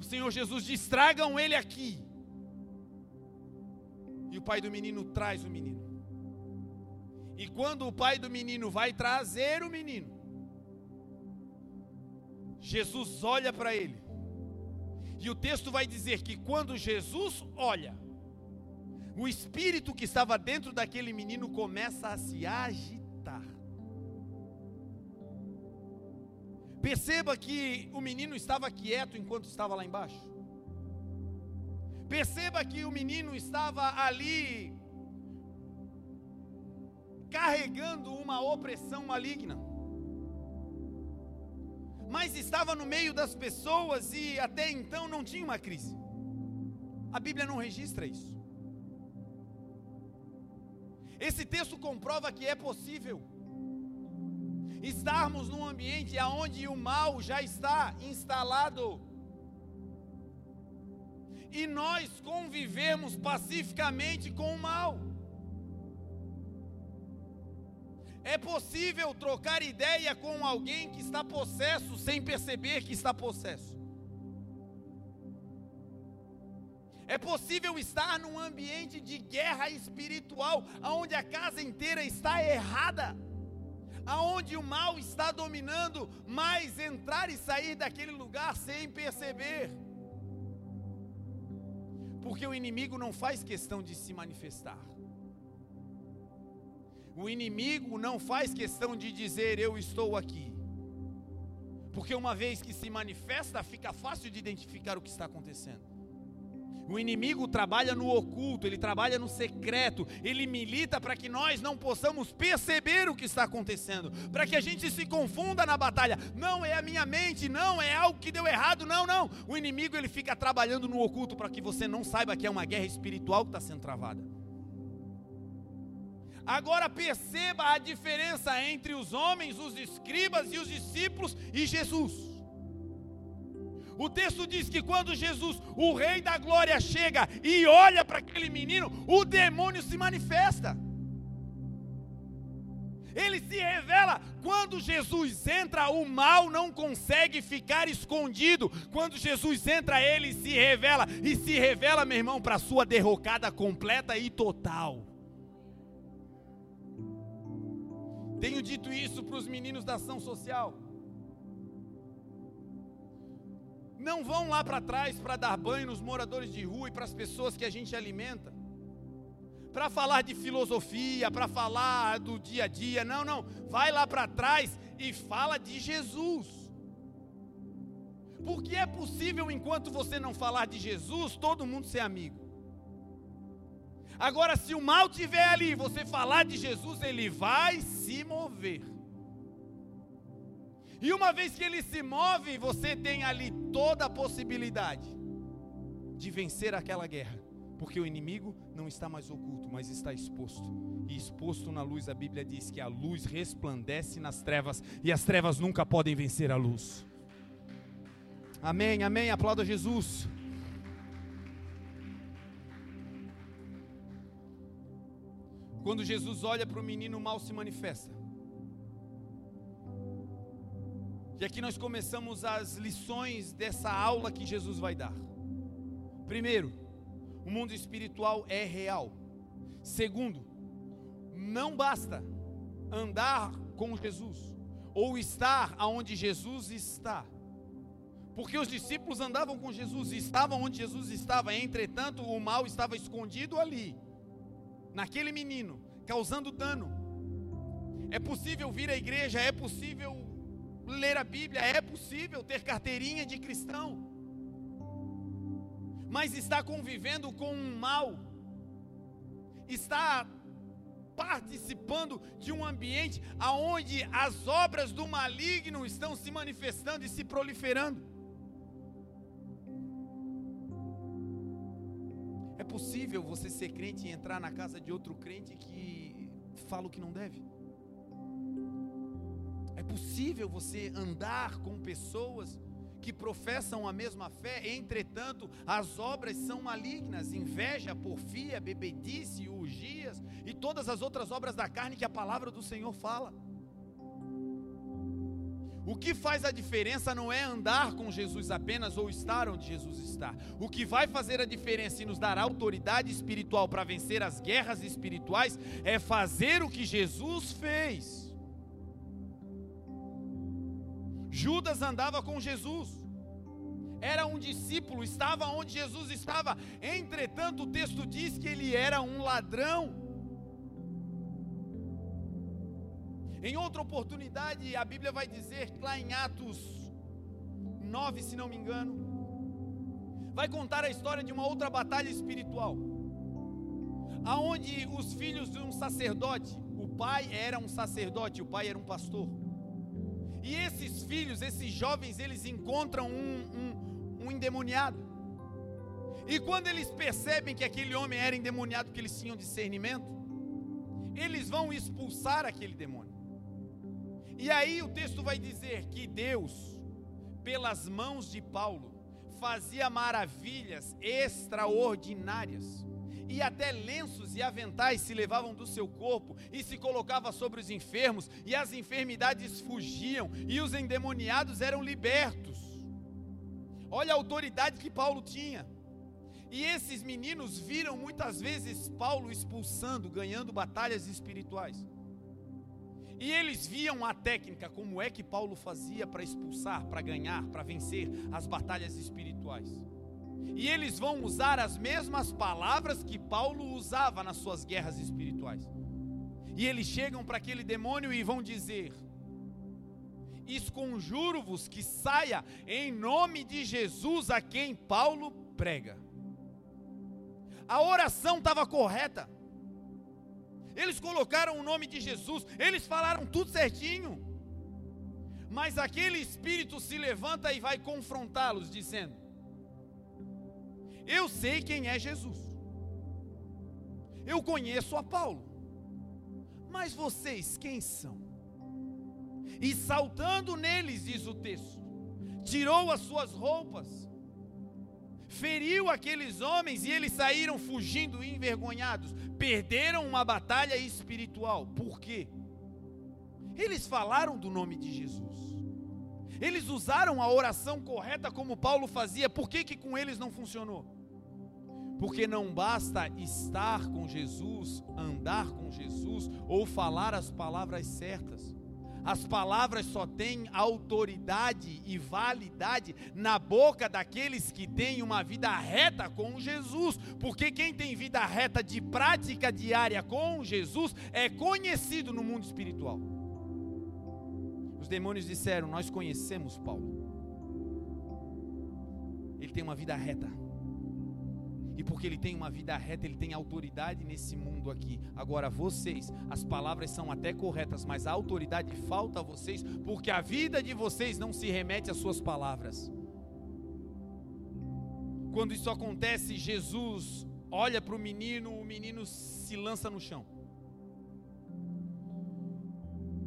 O Senhor Jesus diz: tragam ele aqui. E o pai do menino traz o menino. E quando o pai do menino vai trazer o menino, Jesus olha para ele e o texto vai dizer que quando Jesus olha, o espírito que estava dentro daquele menino começa a se agitar. Perceba que o menino estava quieto enquanto estava lá embaixo. Perceba que o menino estava ali carregando uma opressão maligna mas estava no meio das pessoas e até então não tinha uma crise. A Bíblia não registra isso. Esse texto comprova que é possível estarmos num ambiente onde o mal já está instalado e nós convivermos pacificamente com o mal. É possível trocar ideia com alguém que está possesso sem perceber que está possesso. É possível estar num ambiente de guerra espiritual, onde a casa inteira está errada, aonde o mal está dominando, mas entrar e sair daquele lugar sem perceber. Porque o inimigo não faz questão de se manifestar. O inimigo não faz questão de dizer eu estou aqui. Porque uma vez que se manifesta, fica fácil de identificar o que está acontecendo. O inimigo trabalha no oculto, ele trabalha no secreto, ele milita para que nós não possamos perceber o que está acontecendo, para que a gente se confunda na batalha. Não é a minha mente, não é algo que deu errado, não, não. O inimigo ele fica trabalhando no oculto para que você não saiba que é uma guerra espiritual que está sendo travada. Agora perceba a diferença entre os homens, os escribas e os discípulos e Jesus. O texto diz que quando Jesus, o Rei da Glória, chega e olha para aquele menino, o demônio se manifesta. Ele se revela. Quando Jesus entra, o mal não consegue ficar escondido. Quando Jesus entra, ele se revela. E se revela, meu irmão, para a sua derrocada completa e total. Tenho dito isso para os meninos da ação social. não vão lá para trás para dar banho nos moradores de rua e para as pessoas que a gente alimenta, para falar de filosofia, para falar do dia a dia, não, não, vai lá para trás e fala de Jesus. Porque é possível, enquanto você não falar de Jesus, todo mundo ser amigo. Agora, se o mal tiver ali, você falar de Jesus, ele vai se mover. E uma vez que ele se move, você tem ali toda a possibilidade de vencer aquela guerra. Porque o inimigo não está mais oculto, mas está exposto. E exposto na luz, a Bíblia diz que a luz resplandece nas trevas e as trevas nunca podem vencer a luz. Amém, amém. Aplauda Jesus. Quando Jesus olha para o menino, o mal se manifesta. E aqui nós começamos as lições dessa aula que Jesus vai dar. Primeiro, o mundo espiritual é real. Segundo, não basta andar com Jesus ou estar aonde Jesus está. Porque os discípulos andavam com Jesus e estavam onde Jesus estava, entretanto, o mal estava escondido ali, naquele menino, causando dano. É possível vir à igreja, é possível ler a Bíblia, é possível ter carteirinha de cristão, mas está convivendo com um mal, está participando de um ambiente aonde as obras do maligno estão se manifestando e se proliferando. É possível você ser crente e entrar na casa de outro crente que fala o que não deve? É possível você andar com pessoas que professam a mesma fé, entretanto, as obras são malignas, inveja, porfia, bebedice, urgias e todas as outras obras da carne que a palavra do Senhor fala. O que faz a diferença não é andar com Jesus apenas ou estar onde Jesus está. O que vai fazer a diferença e nos dar autoridade espiritual para vencer as guerras espirituais é fazer o que Jesus fez. Judas andava com Jesus, era um discípulo, estava onde Jesus estava, entretanto, o texto diz que ele era um ladrão. Em outra oportunidade, a Bíblia vai dizer, lá em Atos 9, se não me engano, vai contar a história de uma outra batalha espiritual, aonde os filhos de um sacerdote, o pai era um sacerdote, o pai era um pastor. E esses filhos, esses jovens, eles encontram um, um, um endemoniado. E quando eles percebem que aquele homem era endemoniado, que eles tinham discernimento, eles vão expulsar aquele demônio. E aí o texto vai dizer que Deus, pelas mãos de Paulo, fazia maravilhas extraordinárias e até lenços e aventais se levavam do seu corpo e se colocava sobre os enfermos, e as enfermidades fugiam, e os endemoniados eram libertos. Olha a autoridade que Paulo tinha. E esses meninos viram muitas vezes Paulo expulsando, ganhando batalhas espirituais. E eles viam a técnica, como é que Paulo fazia para expulsar, para ganhar, para vencer as batalhas espirituais. E eles vão usar as mesmas palavras que Paulo usava nas suas guerras espirituais. E eles chegam para aquele demônio e vão dizer: Esconjuro-vos que saia em nome de Jesus a quem Paulo prega. A oração estava correta. Eles colocaram o nome de Jesus, eles falaram tudo certinho. Mas aquele espírito se levanta e vai confrontá-los, dizendo: Eu sei quem é Jesus. Eu conheço a Paulo. Mas vocês quem são? E saltando neles, diz o texto, tirou as suas roupas, feriu aqueles homens e eles saíram fugindo envergonhados perderam uma batalha espiritual. Por quê? Eles falaram do nome de Jesus. Eles usaram a oração correta como Paulo fazia. Por que, que com eles não funcionou? Porque não basta estar com Jesus, andar com Jesus ou falar as palavras certas. As palavras só têm autoridade e validade na boca daqueles que têm uma vida reta com Jesus, porque quem tem vida reta de prática diária com Jesus é conhecido no mundo espiritual. Os demônios disseram: Nós conhecemos Paulo. Ele tem uma vida reta. E porque ele tem uma vida reta, ele tem autoridade nesse mundo aqui. Agora, vocês, as palavras são até corretas, mas a autoridade falta a vocês, porque a vida de vocês não se remete às suas palavras. Quando isso acontece, Jesus olha para o menino, o menino se lança no chão.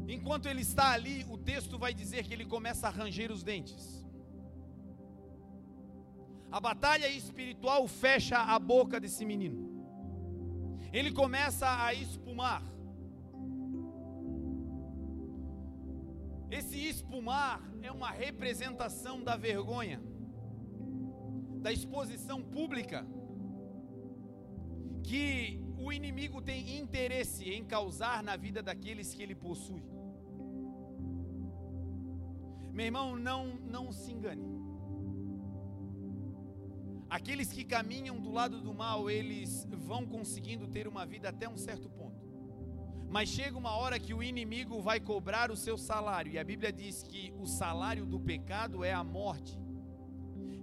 Enquanto ele está ali, o texto vai dizer que ele começa a ranger os dentes. A batalha espiritual fecha a boca desse menino. Ele começa a espumar. Esse espumar é uma representação da vergonha, da exposição pública, que o inimigo tem interesse em causar na vida daqueles que ele possui. Meu irmão, não, não se engane. Aqueles que caminham do lado do mal, eles vão conseguindo ter uma vida até um certo ponto. Mas chega uma hora que o inimigo vai cobrar o seu salário, e a Bíblia diz que o salário do pecado é a morte.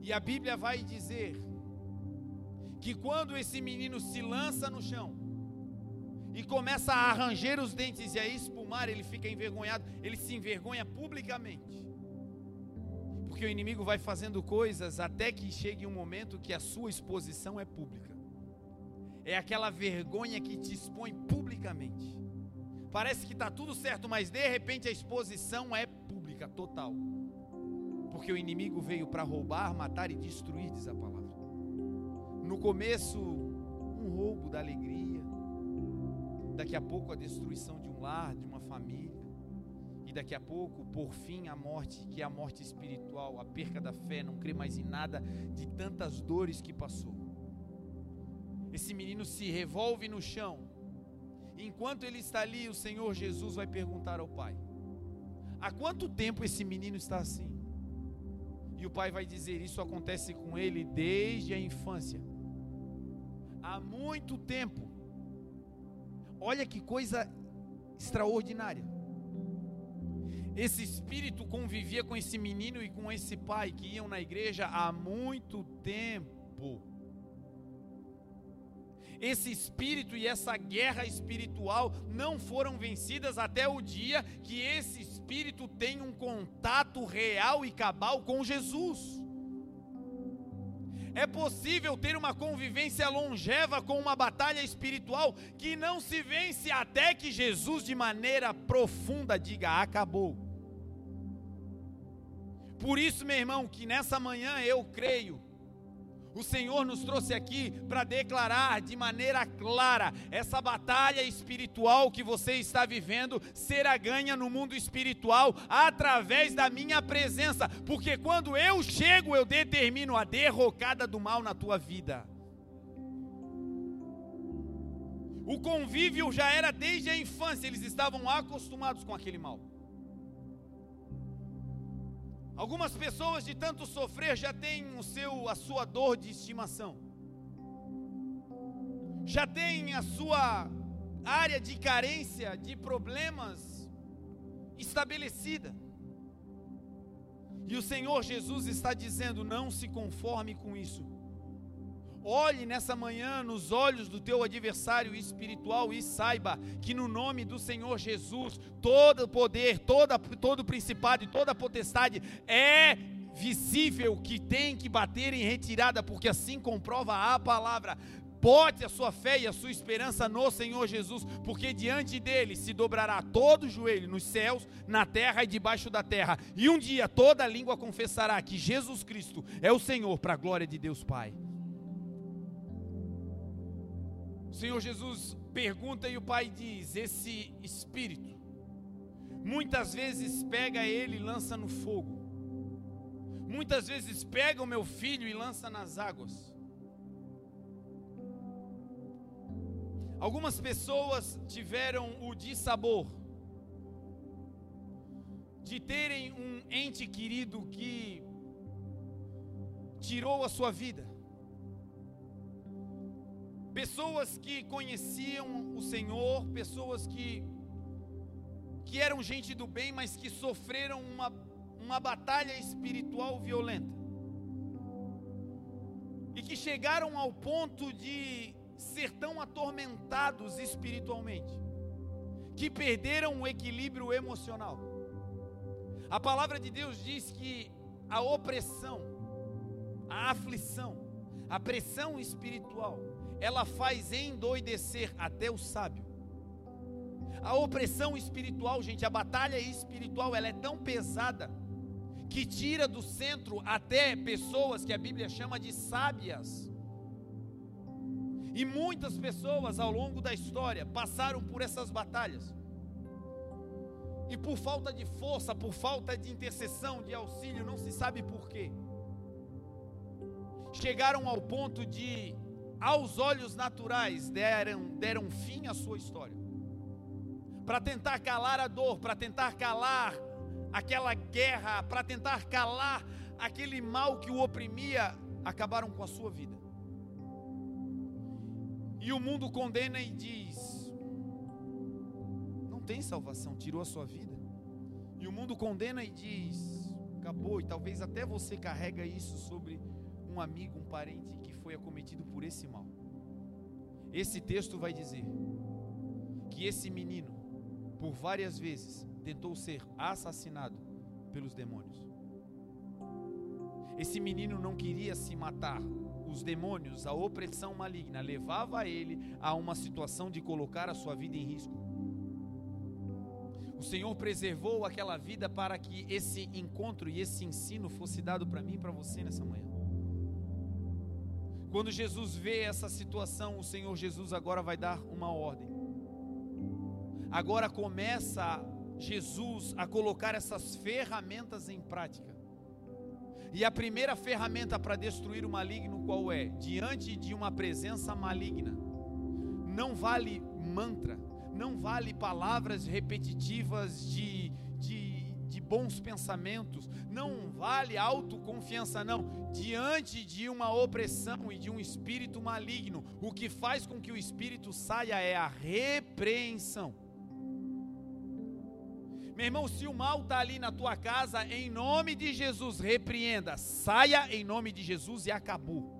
E a Bíblia vai dizer que quando esse menino se lança no chão e começa a arranjar os dentes e a espumar, ele fica envergonhado, ele se envergonha publicamente. Porque o inimigo vai fazendo coisas até que chegue um momento que a sua exposição é pública. É aquela vergonha que te expõe publicamente. Parece que está tudo certo, mas de repente a exposição é pública, total. Porque o inimigo veio para roubar, matar e destruir, diz a palavra. No começo, um roubo da alegria. Daqui a pouco, a destruição de um lar, de uma família daqui a pouco, por fim, a morte, que é a morte espiritual, a perca da fé, não crê mais em nada de tantas dores que passou. Esse menino se revolve no chão. Enquanto ele está ali, o Senhor Jesus vai perguntar ao pai: Há quanto tempo esse menino está assim? E o pai vai dizer: Isso acontece com ele desde a infância. Há muito tempo. Olha que coisa extraordinária. Esse espírito convivia com esse menino e com esse pai que iam na igreja há muito tempo. Esse espírito e essa guerra espiritual não foram vencidas até o dia que esse espírito tem um contato real e cabal com Jesus. É possível ter uma convivência longeva com uma batalha espiritual que não se vence até que Jesus, de maneira profunda, diga: acabou. Por isso, meu irmão, que nessa manhã eu creio. O Senhor nos trouxe aqui para declarar de maneira clara: essa batalha espiritual que você está vivendo será ganha no mundo espiritual através da minha presença, porque quando eu chego, eu determino a derrocada do mal na tua vida. O convívio já era desde a infância, eles estavam acostumados com aquele mal. Algumas pessoas de tanto sofrer já têm o seu a sua dor de estimação. Já têm a sua área de carência, de problemas estabelecida. E o Senhor Jesus está dizendo: não se conforme com isso. Olhe nessa manhã nos olhos do teu adversário espiritual e saiba que no nome do Senhor Jesus, todo poder, toda, todo principado e toda potestade é visível que tem que bater em retirada, porque assim comprova a palavra. Bote a sua fé e a sua esperança no Senhor Jesus, porque diante dele se dobrará todo o joelho nos céus, na terra e debaixo da terra, e um dia toda língua confessará que Jesus Cristo é o Senhor, para a glória de Deus Pai. Senhor Jesus pergunta e o Pai diz: Esse espírito, muitas vezes pega ele e lança no fogo, muitas vezes pega o meu filho e lança nas águas. Algumas pessoas tiveram o dissabor de terem um ente querido que tirou a sua vida. Pessoas que conheciam o Senhor, pessoas que que eram gente do bem, mas que sofreram uma, uma batalha espiritual violenta. E que chegaram ao ponto de ser tão atormentados espiritualmente, que perderam o equilíbrio emocional. A palavra de Deus diz que a opressão, a aflição, a pressão espiritual, ela faz endoidecer até o sábio. A opressão espiritual, gente, a batalha espiritual, ela é tão pesada que tira do centro até pessoas que a Bíblia chama de sábias. E muitas pessoas ao longo da história passaram por essas batalhas. E por falta de força, por falta de intercessão, de auxílio, não se sabe por quê. Chegaram ao ponto de, aos olhos naturais, deram, deram fim à sua história. Para tentar calar a dor, para tentar calar aquela guerra, para tentar calar aquele mal que o oprimia, acabaram com a sua vida. E o mundo condena e diz: não tem salvação, tirou a sua vida. E o mundo condena e diz: acabou. E talvez até você carrega isso sobre um amigo, um parente foi acometido por esse mal. Esse texto vai dizer que esse menino, por várias vezes, tentou ser assassinado pelos demônios. Esse menino não queria se matar, os demônios, a opressão maligna, levava ele a uma situação de colocar a sua vida em risco. O Senhor preservou aquela vida para que esse encontro e esse ensino fosse dado para mim e para você nessa manhã. Quando Jesus vê essa situação, o Senhor Jesus agora vai dar uma ordem. Agora começa Jesus a colocar essas ferramentas em prática. E a primeira ferramenta para destruir o maligno qual é? Diante de uma presença maligna, não vale mantra, não vale palavras repetitivas de, bons pensamentos, não vale autoconfiança, não. Diante de uma opressão e de um espírito maligno, o que faz com que o espírito saia é a repreensão. Meu irmão, se o mal está ali na tua casa, em nome de Jesus, repreenda, saia em nome de Jesus e acabou.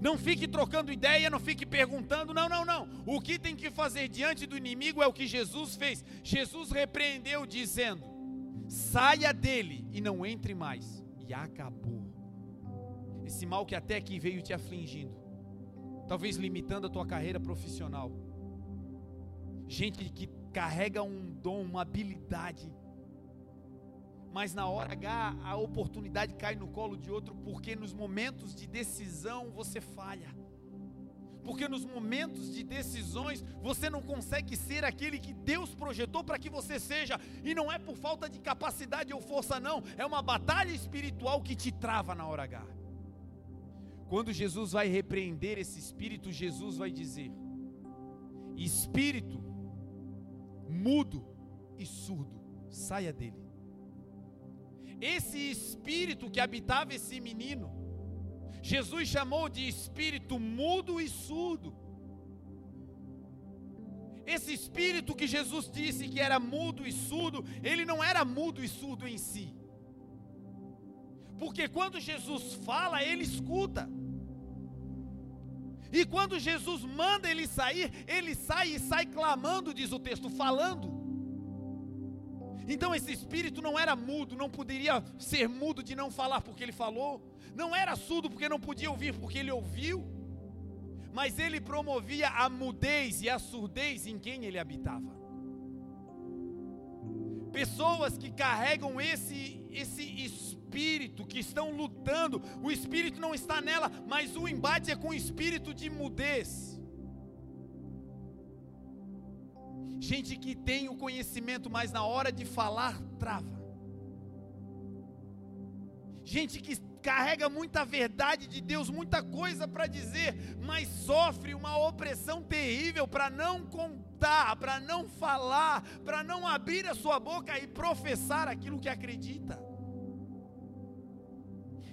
Não fique trocando ideia, não fique perguntando, não, não, não. O que tem que fazer diante do inimigo é o que Jesus fez. Jesus repreendeu, dizendo: saia dele e não entre mais. E acabou. Esse mal que até aqui veio te afligindo, talvez limitando a tua carreira profissional. Gente que carrega um dom, uma habilidade, mas na hora H a oportunidade cai no colo de outro, porque nos momentos de decisão você falha. Porque nos momentos de decisões você não consegue ser aquele que Deus projetou para que você seja, e não é por falta de capacidade ou força, não, é uma batalha espiritual que te trava na hora H. Quando Jesus vai repreender esse espírito, Jesus vai dizer: espírito mudo e surdo, saia dele. Esse espírito que habitava esse menino, Jesus chamou de espírito mudo e surdo. Esse espírito que Jesus disse que era mudo e surdo, ele não era mudo e surdo em si. Porque quando Jesus fala, ele escuta. E quando Jesus manda ele sair, ele sai e sai clamando, diz o texto, falando. Então esse espírito não era mudo, não poderia ser mudo de não falar porque ele falou, não era surdo porque não podia ouvir porque ele ouviu, mas ele promovia a mudez e a surdez em quem ele habitava. Pessoas que carregam esse esse espírito, que estão lutando, o espírito não está nela, mas o embate é com o espírito de mudez. Gente que tem o conhecimento, mas na hora de falar, trava. Gente que carrega muita verdade de Deus, muita coisa para dizer, mas sofre uma opressão terrível para não contar, para não falar, para não abrir a sua boca e professar aquilo que acredita.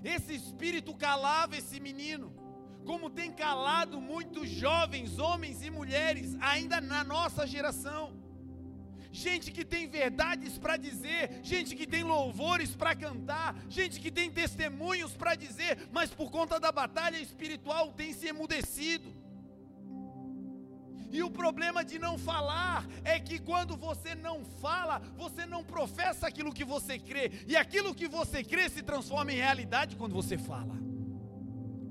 Esse espírito calava esse menino como tem calado muitos jovens, homens e mulheres, ainda na nossa geração. Gente que tem verdades para dizer, gente que tem louvores para cantar, gente que tem testemunhos para dizer, mas por conta da batalha espiritual tem se emudecido. E o problema de não falar é que quando você não fala, você não professa aquilo que você crê, e aquilo que você crê se transforma em realidade quando você fala.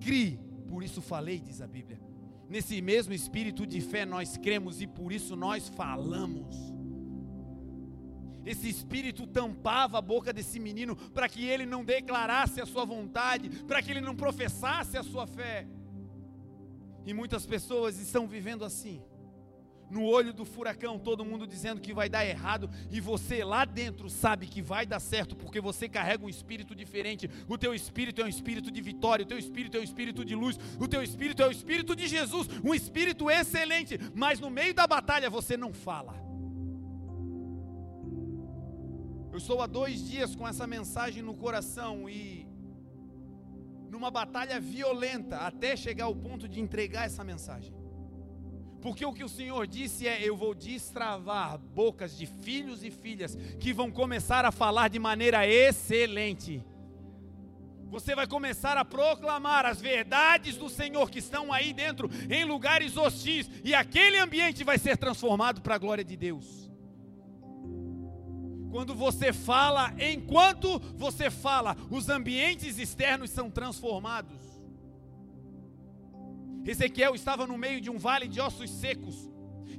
Crie por isso falei, diz a Bíblia. Nesse mesmo espírito de fé nós cremos e por isso nós falamos. Esse espírito tampava a boca desse menino para que ele não declarasse a sua vontade, para que ele não professasse a sua fé. E muitas pessoas estão vivendo assim no olho do furacão, todo mundo dizendo que vai dar errado, e você lá dentro sabe que vai dar certo, porque você carrega um espírito diferente. O teu espírito é um espírito de vitória, o teu espírito é um espírito de luz, o teu espírito é o espírito de Jesus, um espírito excelente, mas no meio da batalha você não fala. Eu estou há dois dias com essa mensagem no coração e numa batalha violenta até chegar ao ponto de entregar essa mensagem. Porque o que o Senhor disse é: Eu vou destravar bocas de filhos e filhas que vão começar a falar de maneira excelente. Você vai começar a proclamar as verdades do Senhor que estão aí dentro, em lugares hostis, e aquele ambiente vai ser transformado para a glória de Deus. Quando você fala, enquanto você fala, os ambientes externos são transformados. Ezequiel estava no meio de um vale de ossos secos.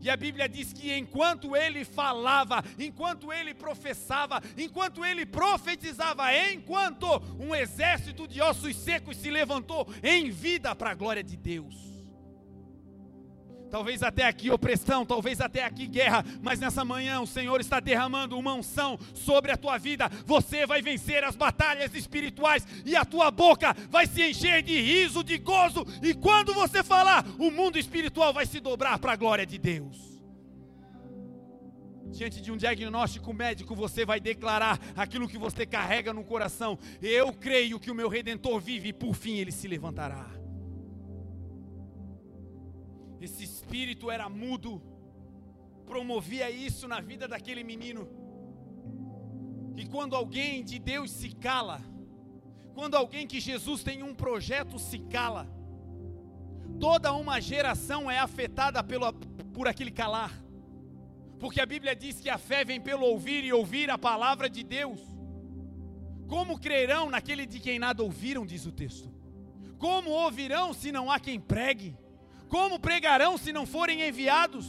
E a Bíblia diz que enquanto ele falava, enquanto ele professava, enquanto ele profetizava, enquanto um exército de ossos secos se levantou em vida para a glória de Deus. Talvez até aqui opressão, talvez até aqui guerra, mas nessa manhã o Senhor está derramando uma unção sobre a tua vida. Você vai vencer as batalhas espirituais e a tua boca vai se encher de riso, de gozo, e quando você falar, o mundo espiritual vai se dobrar para a glória de Deus. Diante de um diagnóstico médico, você vai declarar aquilo que você carrega no coração. Eu creio que o meu redentor vive e por fim ele se levantará. Esse espírito era mudo, promovia isso na vida daquele menino. E quando alguém de Deus se cala, quando alguém que Jesus tem um projeto se cala, toda uma geração é afetada pelo, por aquele calar. Porque a Bíblia diz que a fé vem pelo ouvir e ouvir a palavra de Deus. Como crerão naquele de quem nada ouviram, diz o texto? Como ouvirão se não há quem pregue? Como pregarão se não forem enviados?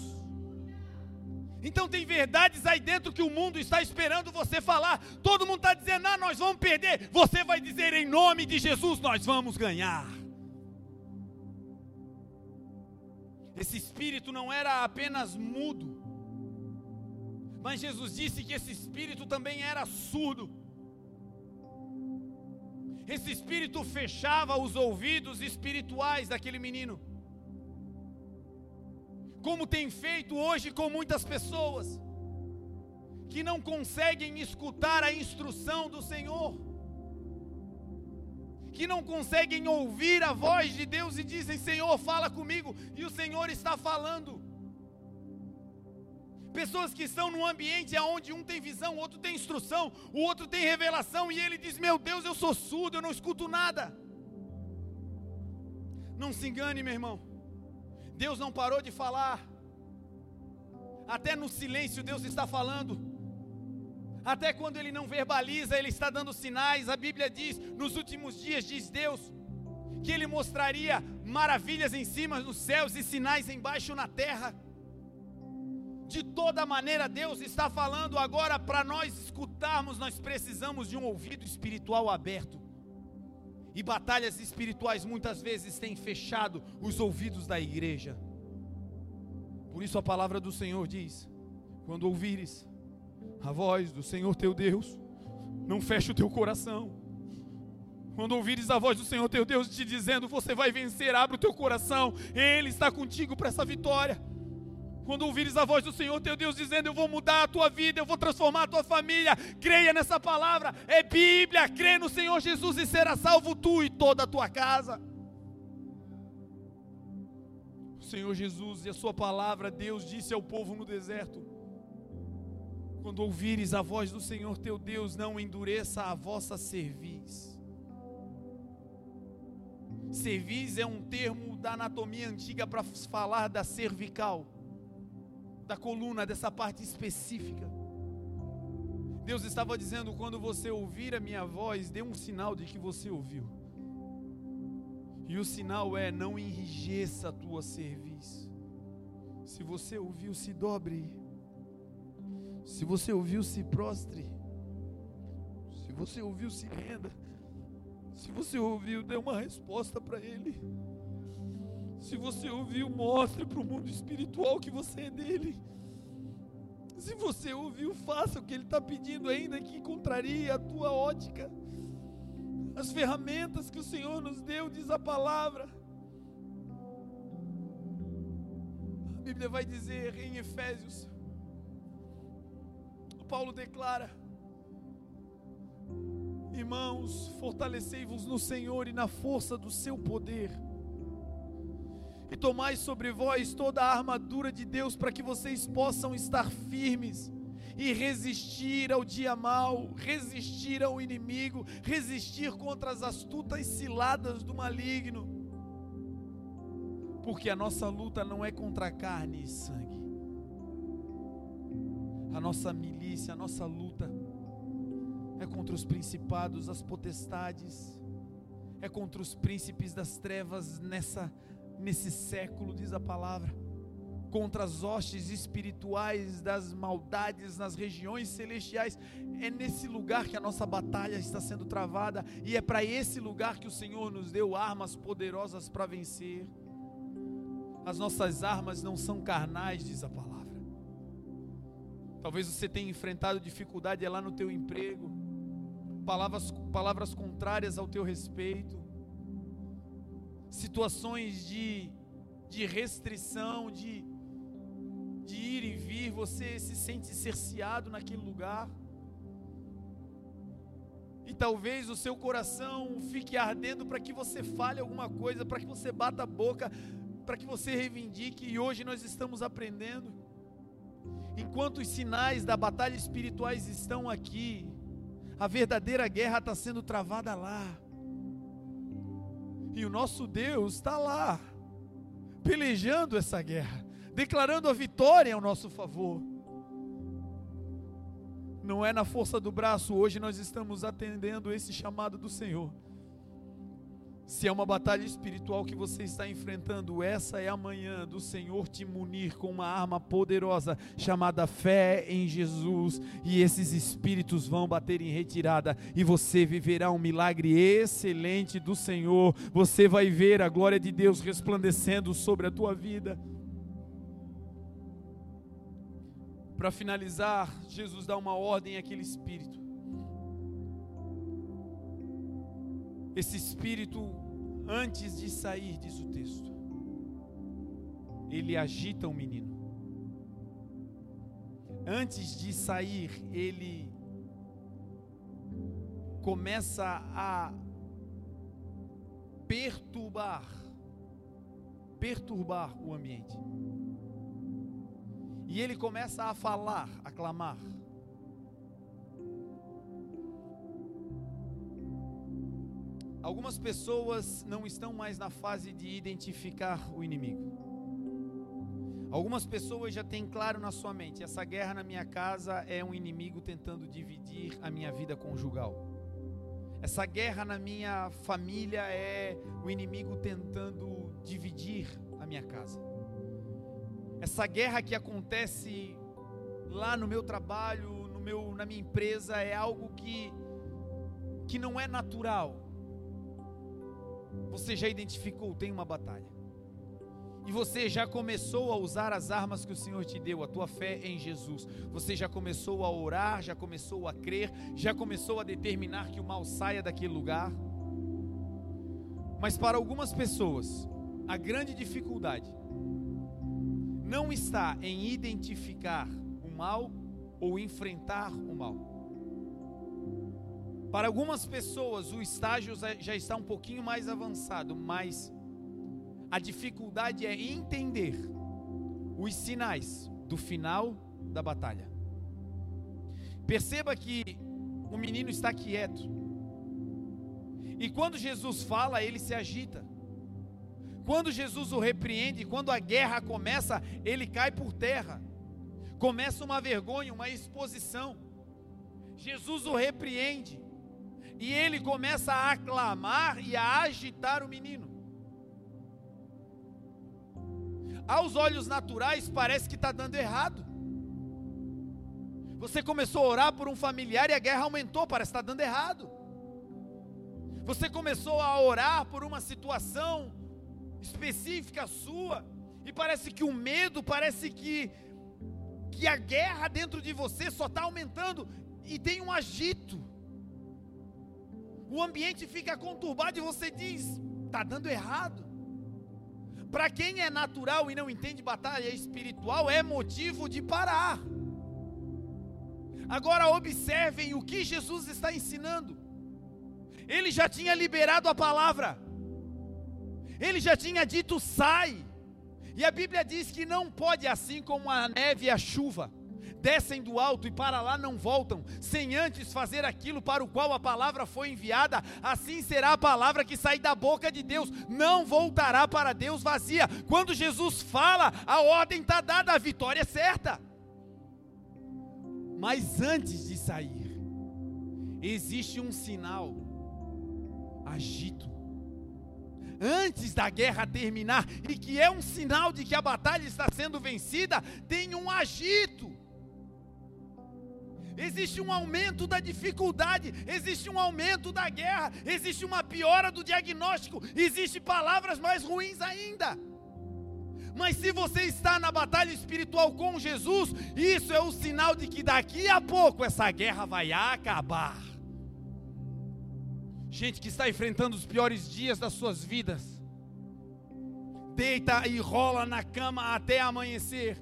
Então tem verdades aí dentro que o mundo está esperando você falar. Todo mundo está dizendo, ah, nós vamos perder. Você vai dizer em nome de Jesus, nós vamos ganhar. Esse espírito não era apenas mudo, mas Jesus disse que esse espírito também era surdo. Esse espírito fechava os ouvidos espirituais daquele menino como tem feito hoje com muitas pessoas, que não conseguem escutar a instrução do Senhor, que não conseguem ouvir a voz de Deus e dizem: Senhor, fala comigo, e o Senhor está falando. Pessoas que estão num ambiente onde um tem visão, o outro tem instrução, o outro tem revelação, e ele diz: Meu Deus, eu sou surdo, eu não escuto nada. Não se engane, meu irmão. Deus não parou de falar. Até no silêncio Deus está falando. Até quando ele não verbaliza, ele está dando sinais. A Bíblia diz: nos últimos dias, diz Deus, que ele mostraria maravilhas em cima nos céus e sinais embaixo na terra. De toda maneira, Deus está falando agora para nós escutarmos, nós precisamos de um ouvido espiritual aberto. E batalhas espirituais muitas vezes têm fechado os ouvidos da igreja. Por isso a palavra do Senhor diz: quando ouvires a voz do Senhor teu Deus, não feche o teu coração. Quando ouvires a voz do Senhor teu Deus te dizendo: Você vai vencer, abre o teu coração, Ele está contigo para essa vitória. Quando ouvires a voz do Senhor teu Deus dizendo: Eu vou mudar a tua vida, eu vou transformar a tua família, creia nessa palavra, é Bíblia, crê no Senhor Jesus e será salvo tu e toda a tua casa. O Senhor Jesus e a Sua palavra, Deus disse ao povo no deserto: Quando ouvires a voz do Senhor teu Deus, não endureça a vossa cerviz. Cerviz é um termo da anatomia antiga para falar da cervical da coluna, dessa parte específica. Deus estava dizendo: quando você ouvir a minha voz, dê um sinal de que você ouviu. E o sinal é: não enrijeça a tua cerviz. Se você ouviu, se dobre. Se você ouviu, se prostre. Se você ouviu, se renda. Se você ouviu, dê uma resposta para Ele. Se você ouviu, mostre para o mundo espiritual que você é dele. Se você ouviu, faça o que ele está pedindo, ainda que contrarie a tua ótica. As ferramentas que o Senhor nos deu, diz a palavra. A Bíblia vai dizer em Efésios, Paulo declara: Irmãos, fortalecei-vos no Senhor e na força do seu poder e tomai sobre vós toda a armadura de Deus para que vocês possam estar firmes e resistir ao dia mau, resistir ao inimigo, resistir contra as astutas ciladas do maligno. Porque a nossa luta não é contra carne e sangue. A nossa milícia, a nossa luta é contra os principados, as potestades, é contra os príncipes das trevas nessa nesse século, diz a palavra, contra as hostes espirituais das maldades nas regiões celestiais. É nesse lugar que a nossa batalha está sendo travada, e é para esse lugar que o Senhor nos deu armas poderosas para vencer. As nossas armas não são carnais, diz a palavra. Talvez você tenha enfrentado dificuldade é lá no teu emprego, palavras, palavras contrárias ao teu respeito situações de, de restrição, de, de ir e vir, você se sente cerceado naquele lugar. E talvez o seu coração fique ardendo para que você fale alguma coisa, para que você bata a boca, para que você reivindique, e hoje nós estamos aprendendo. Enquanto os sinais da batalha espirituais estão aqui, a verdadeira guerra está sendo travada lá. E o nosso Deus está lá, pelejando essa guerra, declarando a vitória ao nosso favor. Não é na força do braço, hoje nós estamos atendendo esse chamado do Senhor. Se é uma batalha espiritual que você está enfrentando, essa é a manhã do Senhor te munir com uma arma poderosa chamada fé em Jesus, e esses espíritos vão bater em retirada, e você viverá um milagre excelente do Senhor. Você vai ver a glória de Deus resplandecendo sobre a tua vida. Para finalizar, Jesus dá uma ordem àquele espírito Esse espírito, antes de sair, diz o texto, ele agita o menino. Antes de sair, ele começa a perturbar perturbar o ambiente. E ele começa a falar, a clamar. Algumas pessoas não estão mais na fase de identificar o inimigo. Algumas pessoas já têm claro na sua mente: essa guerra na minha casa é um inimigo tentando dividir a minha vida conjugal. Essa guerra na minha família é o inimigo tentando dividir a minha casa. Essa guerra que acontece lá no meu trabalho, no meu, na minha empresa, é algo que, que não é natural. Você já identificou, tem uma batalha. E você já começou a usar as armas que o Senhor te deu, a tua fé em Jesus. Você já começou a orar, já começou a crer, já começou a determinar que o mal saia daquele lugar. Mas para algumas pessoas, a grande dificuldade não está em identificar o mal ou enfrentar o mal. Para algumas pessoas, o estágio já está um pouquinho mais avançado, mas a dificuldade é entender os sinais do final da batalha. Perceba que o menino está quieto. E quando Jesus fala, ele se agita. Quando Jesus o repreende, quando a guerra começa, ele cai por terra. Começa uma vergonha, uma exposição. Jesus o repreende. E ele começa a aclamar e a agitar o menino. Aos olhos naturais, parece que está dando errado. Você começou a orar por um familiar e a guerra aumentou, parece que está dando errado. Você começou a orar por uma situação específica sua, e parece que o medo, parece que, que a guerra dentro de você só está aumentando, e tem um agito. O ambiente fica conturbado e você diz: está dando errado. Para quem é natural e não entende batalha espiritual, é motivo de parar. Agora observem o que Jesus está ensinando. Ele já tinha liberado a palavra. Ele já tinha dito: sai. E a Bíblia diz que não pode, assim como a neve e a chuva, descem do alto e para lá não voltam, sem antes fazer aquilo para o qual a palavra foi enviada, assim será a palavra que sai da boca de Deus, não voltará para Deus vazia. Quando Jesus fala, a ordem está dada, a vitória é certa. Mas antes de sair, existe um sinal: agito antes da guerra terminar, e que é um sinal de que a batalha está sendo vencida, tem um agito. Existe um aumento da dificuldade, existe um aumento da guerra, existe uma piora do diagnóstico, existe palavras mais ruins ainda. Mas se você está na batalha espiritual com Jesus, isso é o sinal de que daqui a pouco essa guerra vai acabar gente que está enfrentando os piores dias das suas vidas, deita e rola na cama até amanhecer,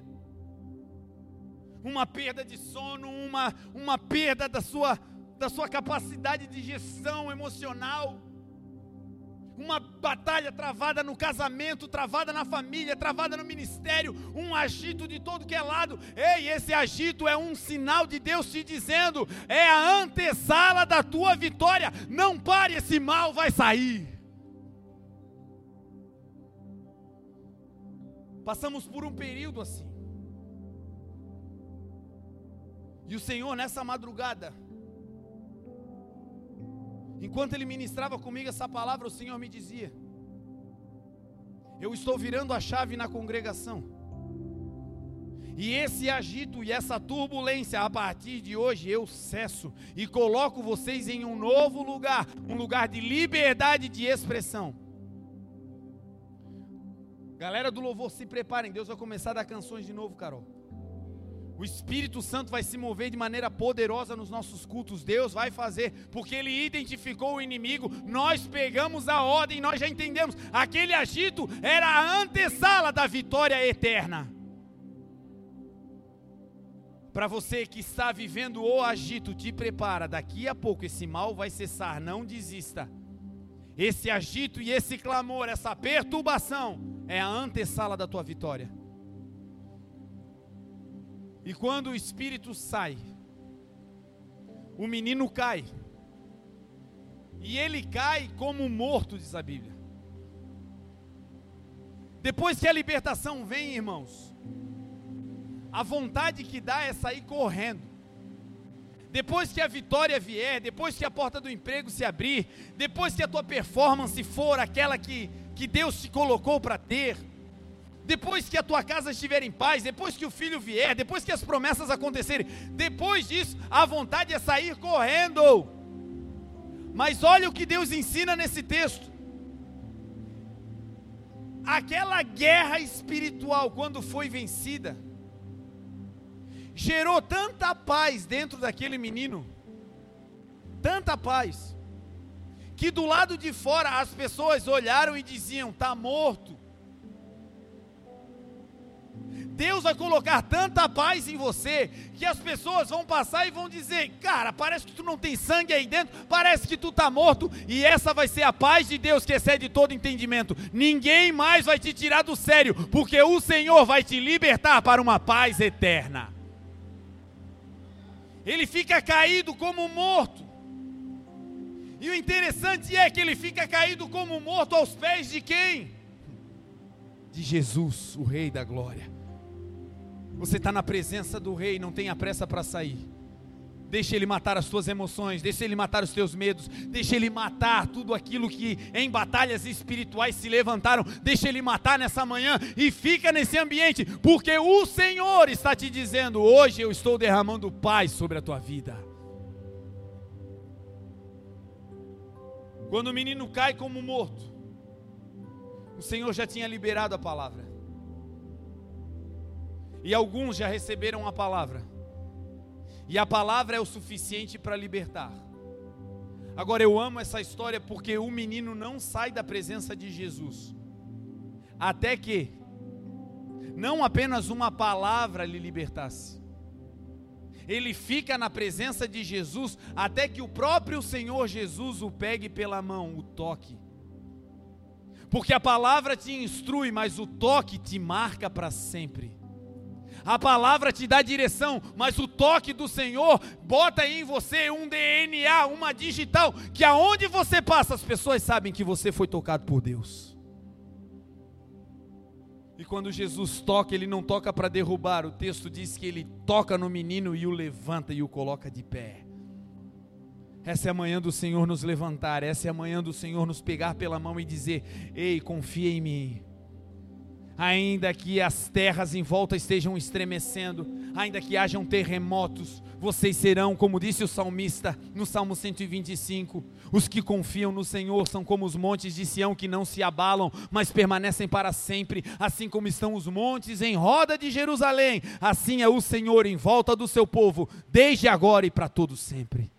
uma perda de sono, uma, uma perda da sua, da sua capacidade de gestão emocional, uma batalha travada no casamento, travada na família, travada no ministério, um agito de todo que é lado. Ei, esse agito é um sinal de Deus te dizendo: é a antessala da tua vitória. Não pare, esse mal vai sair. Passamos por um período assim. E o Senhor, nessa madrugada, Enquanto ele ministrava comigo essa palavra, o Senhor me dizia: Eu estou virando a chave na congregação. E esse agito e essa turbulência, a partir de hoje eu cesso e coloco vocês em um novo lugar, um lugar de liberdade de expressão. Galera do louvor, se preparem, Deus vai começar a dar canções de novo, Carol. O Espírito Santo vai se mover de maneira poderosa nos nossos cultos. Deus vai fazer, porque Ele identificou o inimigo. Nós pegamos a ordem, nós já entendemos. Aquele agito era a antessala da vitória eterna. Para você que está vivendo o agito, te prepara. Daqui a pouco esse mal vai cessar. Não desista. Esse agito e esse clamor, essa perturbação, é a antessala da tua vitória. E quando o espírito sai, o menino cai. E ele cai como morto, diz a Bíblia. Depois que a libertação vem, irmãos, a vontade que dá é sair correndo. Depois que a vitória vier, depois que a porta do emprego se abrir, depois que a tua performance for aquela que, que Deus te colocou para ter, depois que a tua casa estiver em paz, depois que o filho vier, depois que as promessas acontecerem, depois disso, a vontade é sair correndo. Mas olha o que Deus ensina nesse texto. Aquela guerra espiritual, quando foi vencida, gerou tanta paz dentro daquele menino, tanta paz, que do lado de fora as pessoas olharam e diziam: está morto. Deus vai colocar tanta paz em você que as pessoas vão passar e vão dizer: Cara, parece que tu não tem sangue aí dentro, parece que tu está morto, e essa vai ser a paz de Deus que excede todo entendimento. Ninguém mais vai te tirar do sério, porque o Senhor vai te libertar para uma paz eterna. Ele fica caído como morto. E o interessante é que ele fica caído como morto aos pés de quem? De Jesus, o Rei da Glória. Você está na presença do Rei, não tenha pressa para sair. Deixa Ele matar as tuas emoções, deixa Ele matar os teus medos, deixa Ele matar tudo aquilo que em batalhas espirituais se levantaram, deixa Ele matar nessa manhã e fica nesse ambiente, porque o Senhor está te dizendo: hoje eu estou derramando paz sobre a tua vida. Quando o menino cai como morto, o Senhor já tinha liberado a palavra. E alguns já receberam a palavra. E a palavra é o suficiente para libertar. Agora eu amo essa história porque o menino não sai da presença de Jesus. Até que não apenas uma palavra lhe libertasse. Ele fica na presença de Jesus até que o próprio Senhor Jesus o pegue pela mão, o toque. Porque a palavra te instrui, mas o toque te marca para sempre. A palavra te dá direção, mas o toque do Senhor bota em você um DNA, uma digital, que aonde você passa, as pessoas sabem que você foi tocado por Deus. E quando Jesus toca, ele não toca para derrubar, o texto diz que ele toca no menino e o levanta e o coloca de pé. Essa é a manhã do Senhor nos levantar, essa é a manhã do Senhor nos pegar pela mão e dizer: Ei, confia em mim ainda que as terras em volta estejam estremecendo, ainda que hajam terremotos, vocês serão, como disse o salmista no Salmo 125, os que confiam no Senhor são como os montes de Sião que não se abalam, mas permanecem para sempre, assim como estão os montes em roda de Jerusalém, assim é o Senhor em volta do seu povo, desde agora e para todo sempre.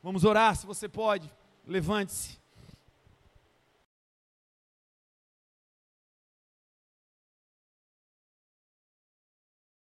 Vamos orar, se você pode, levante-se.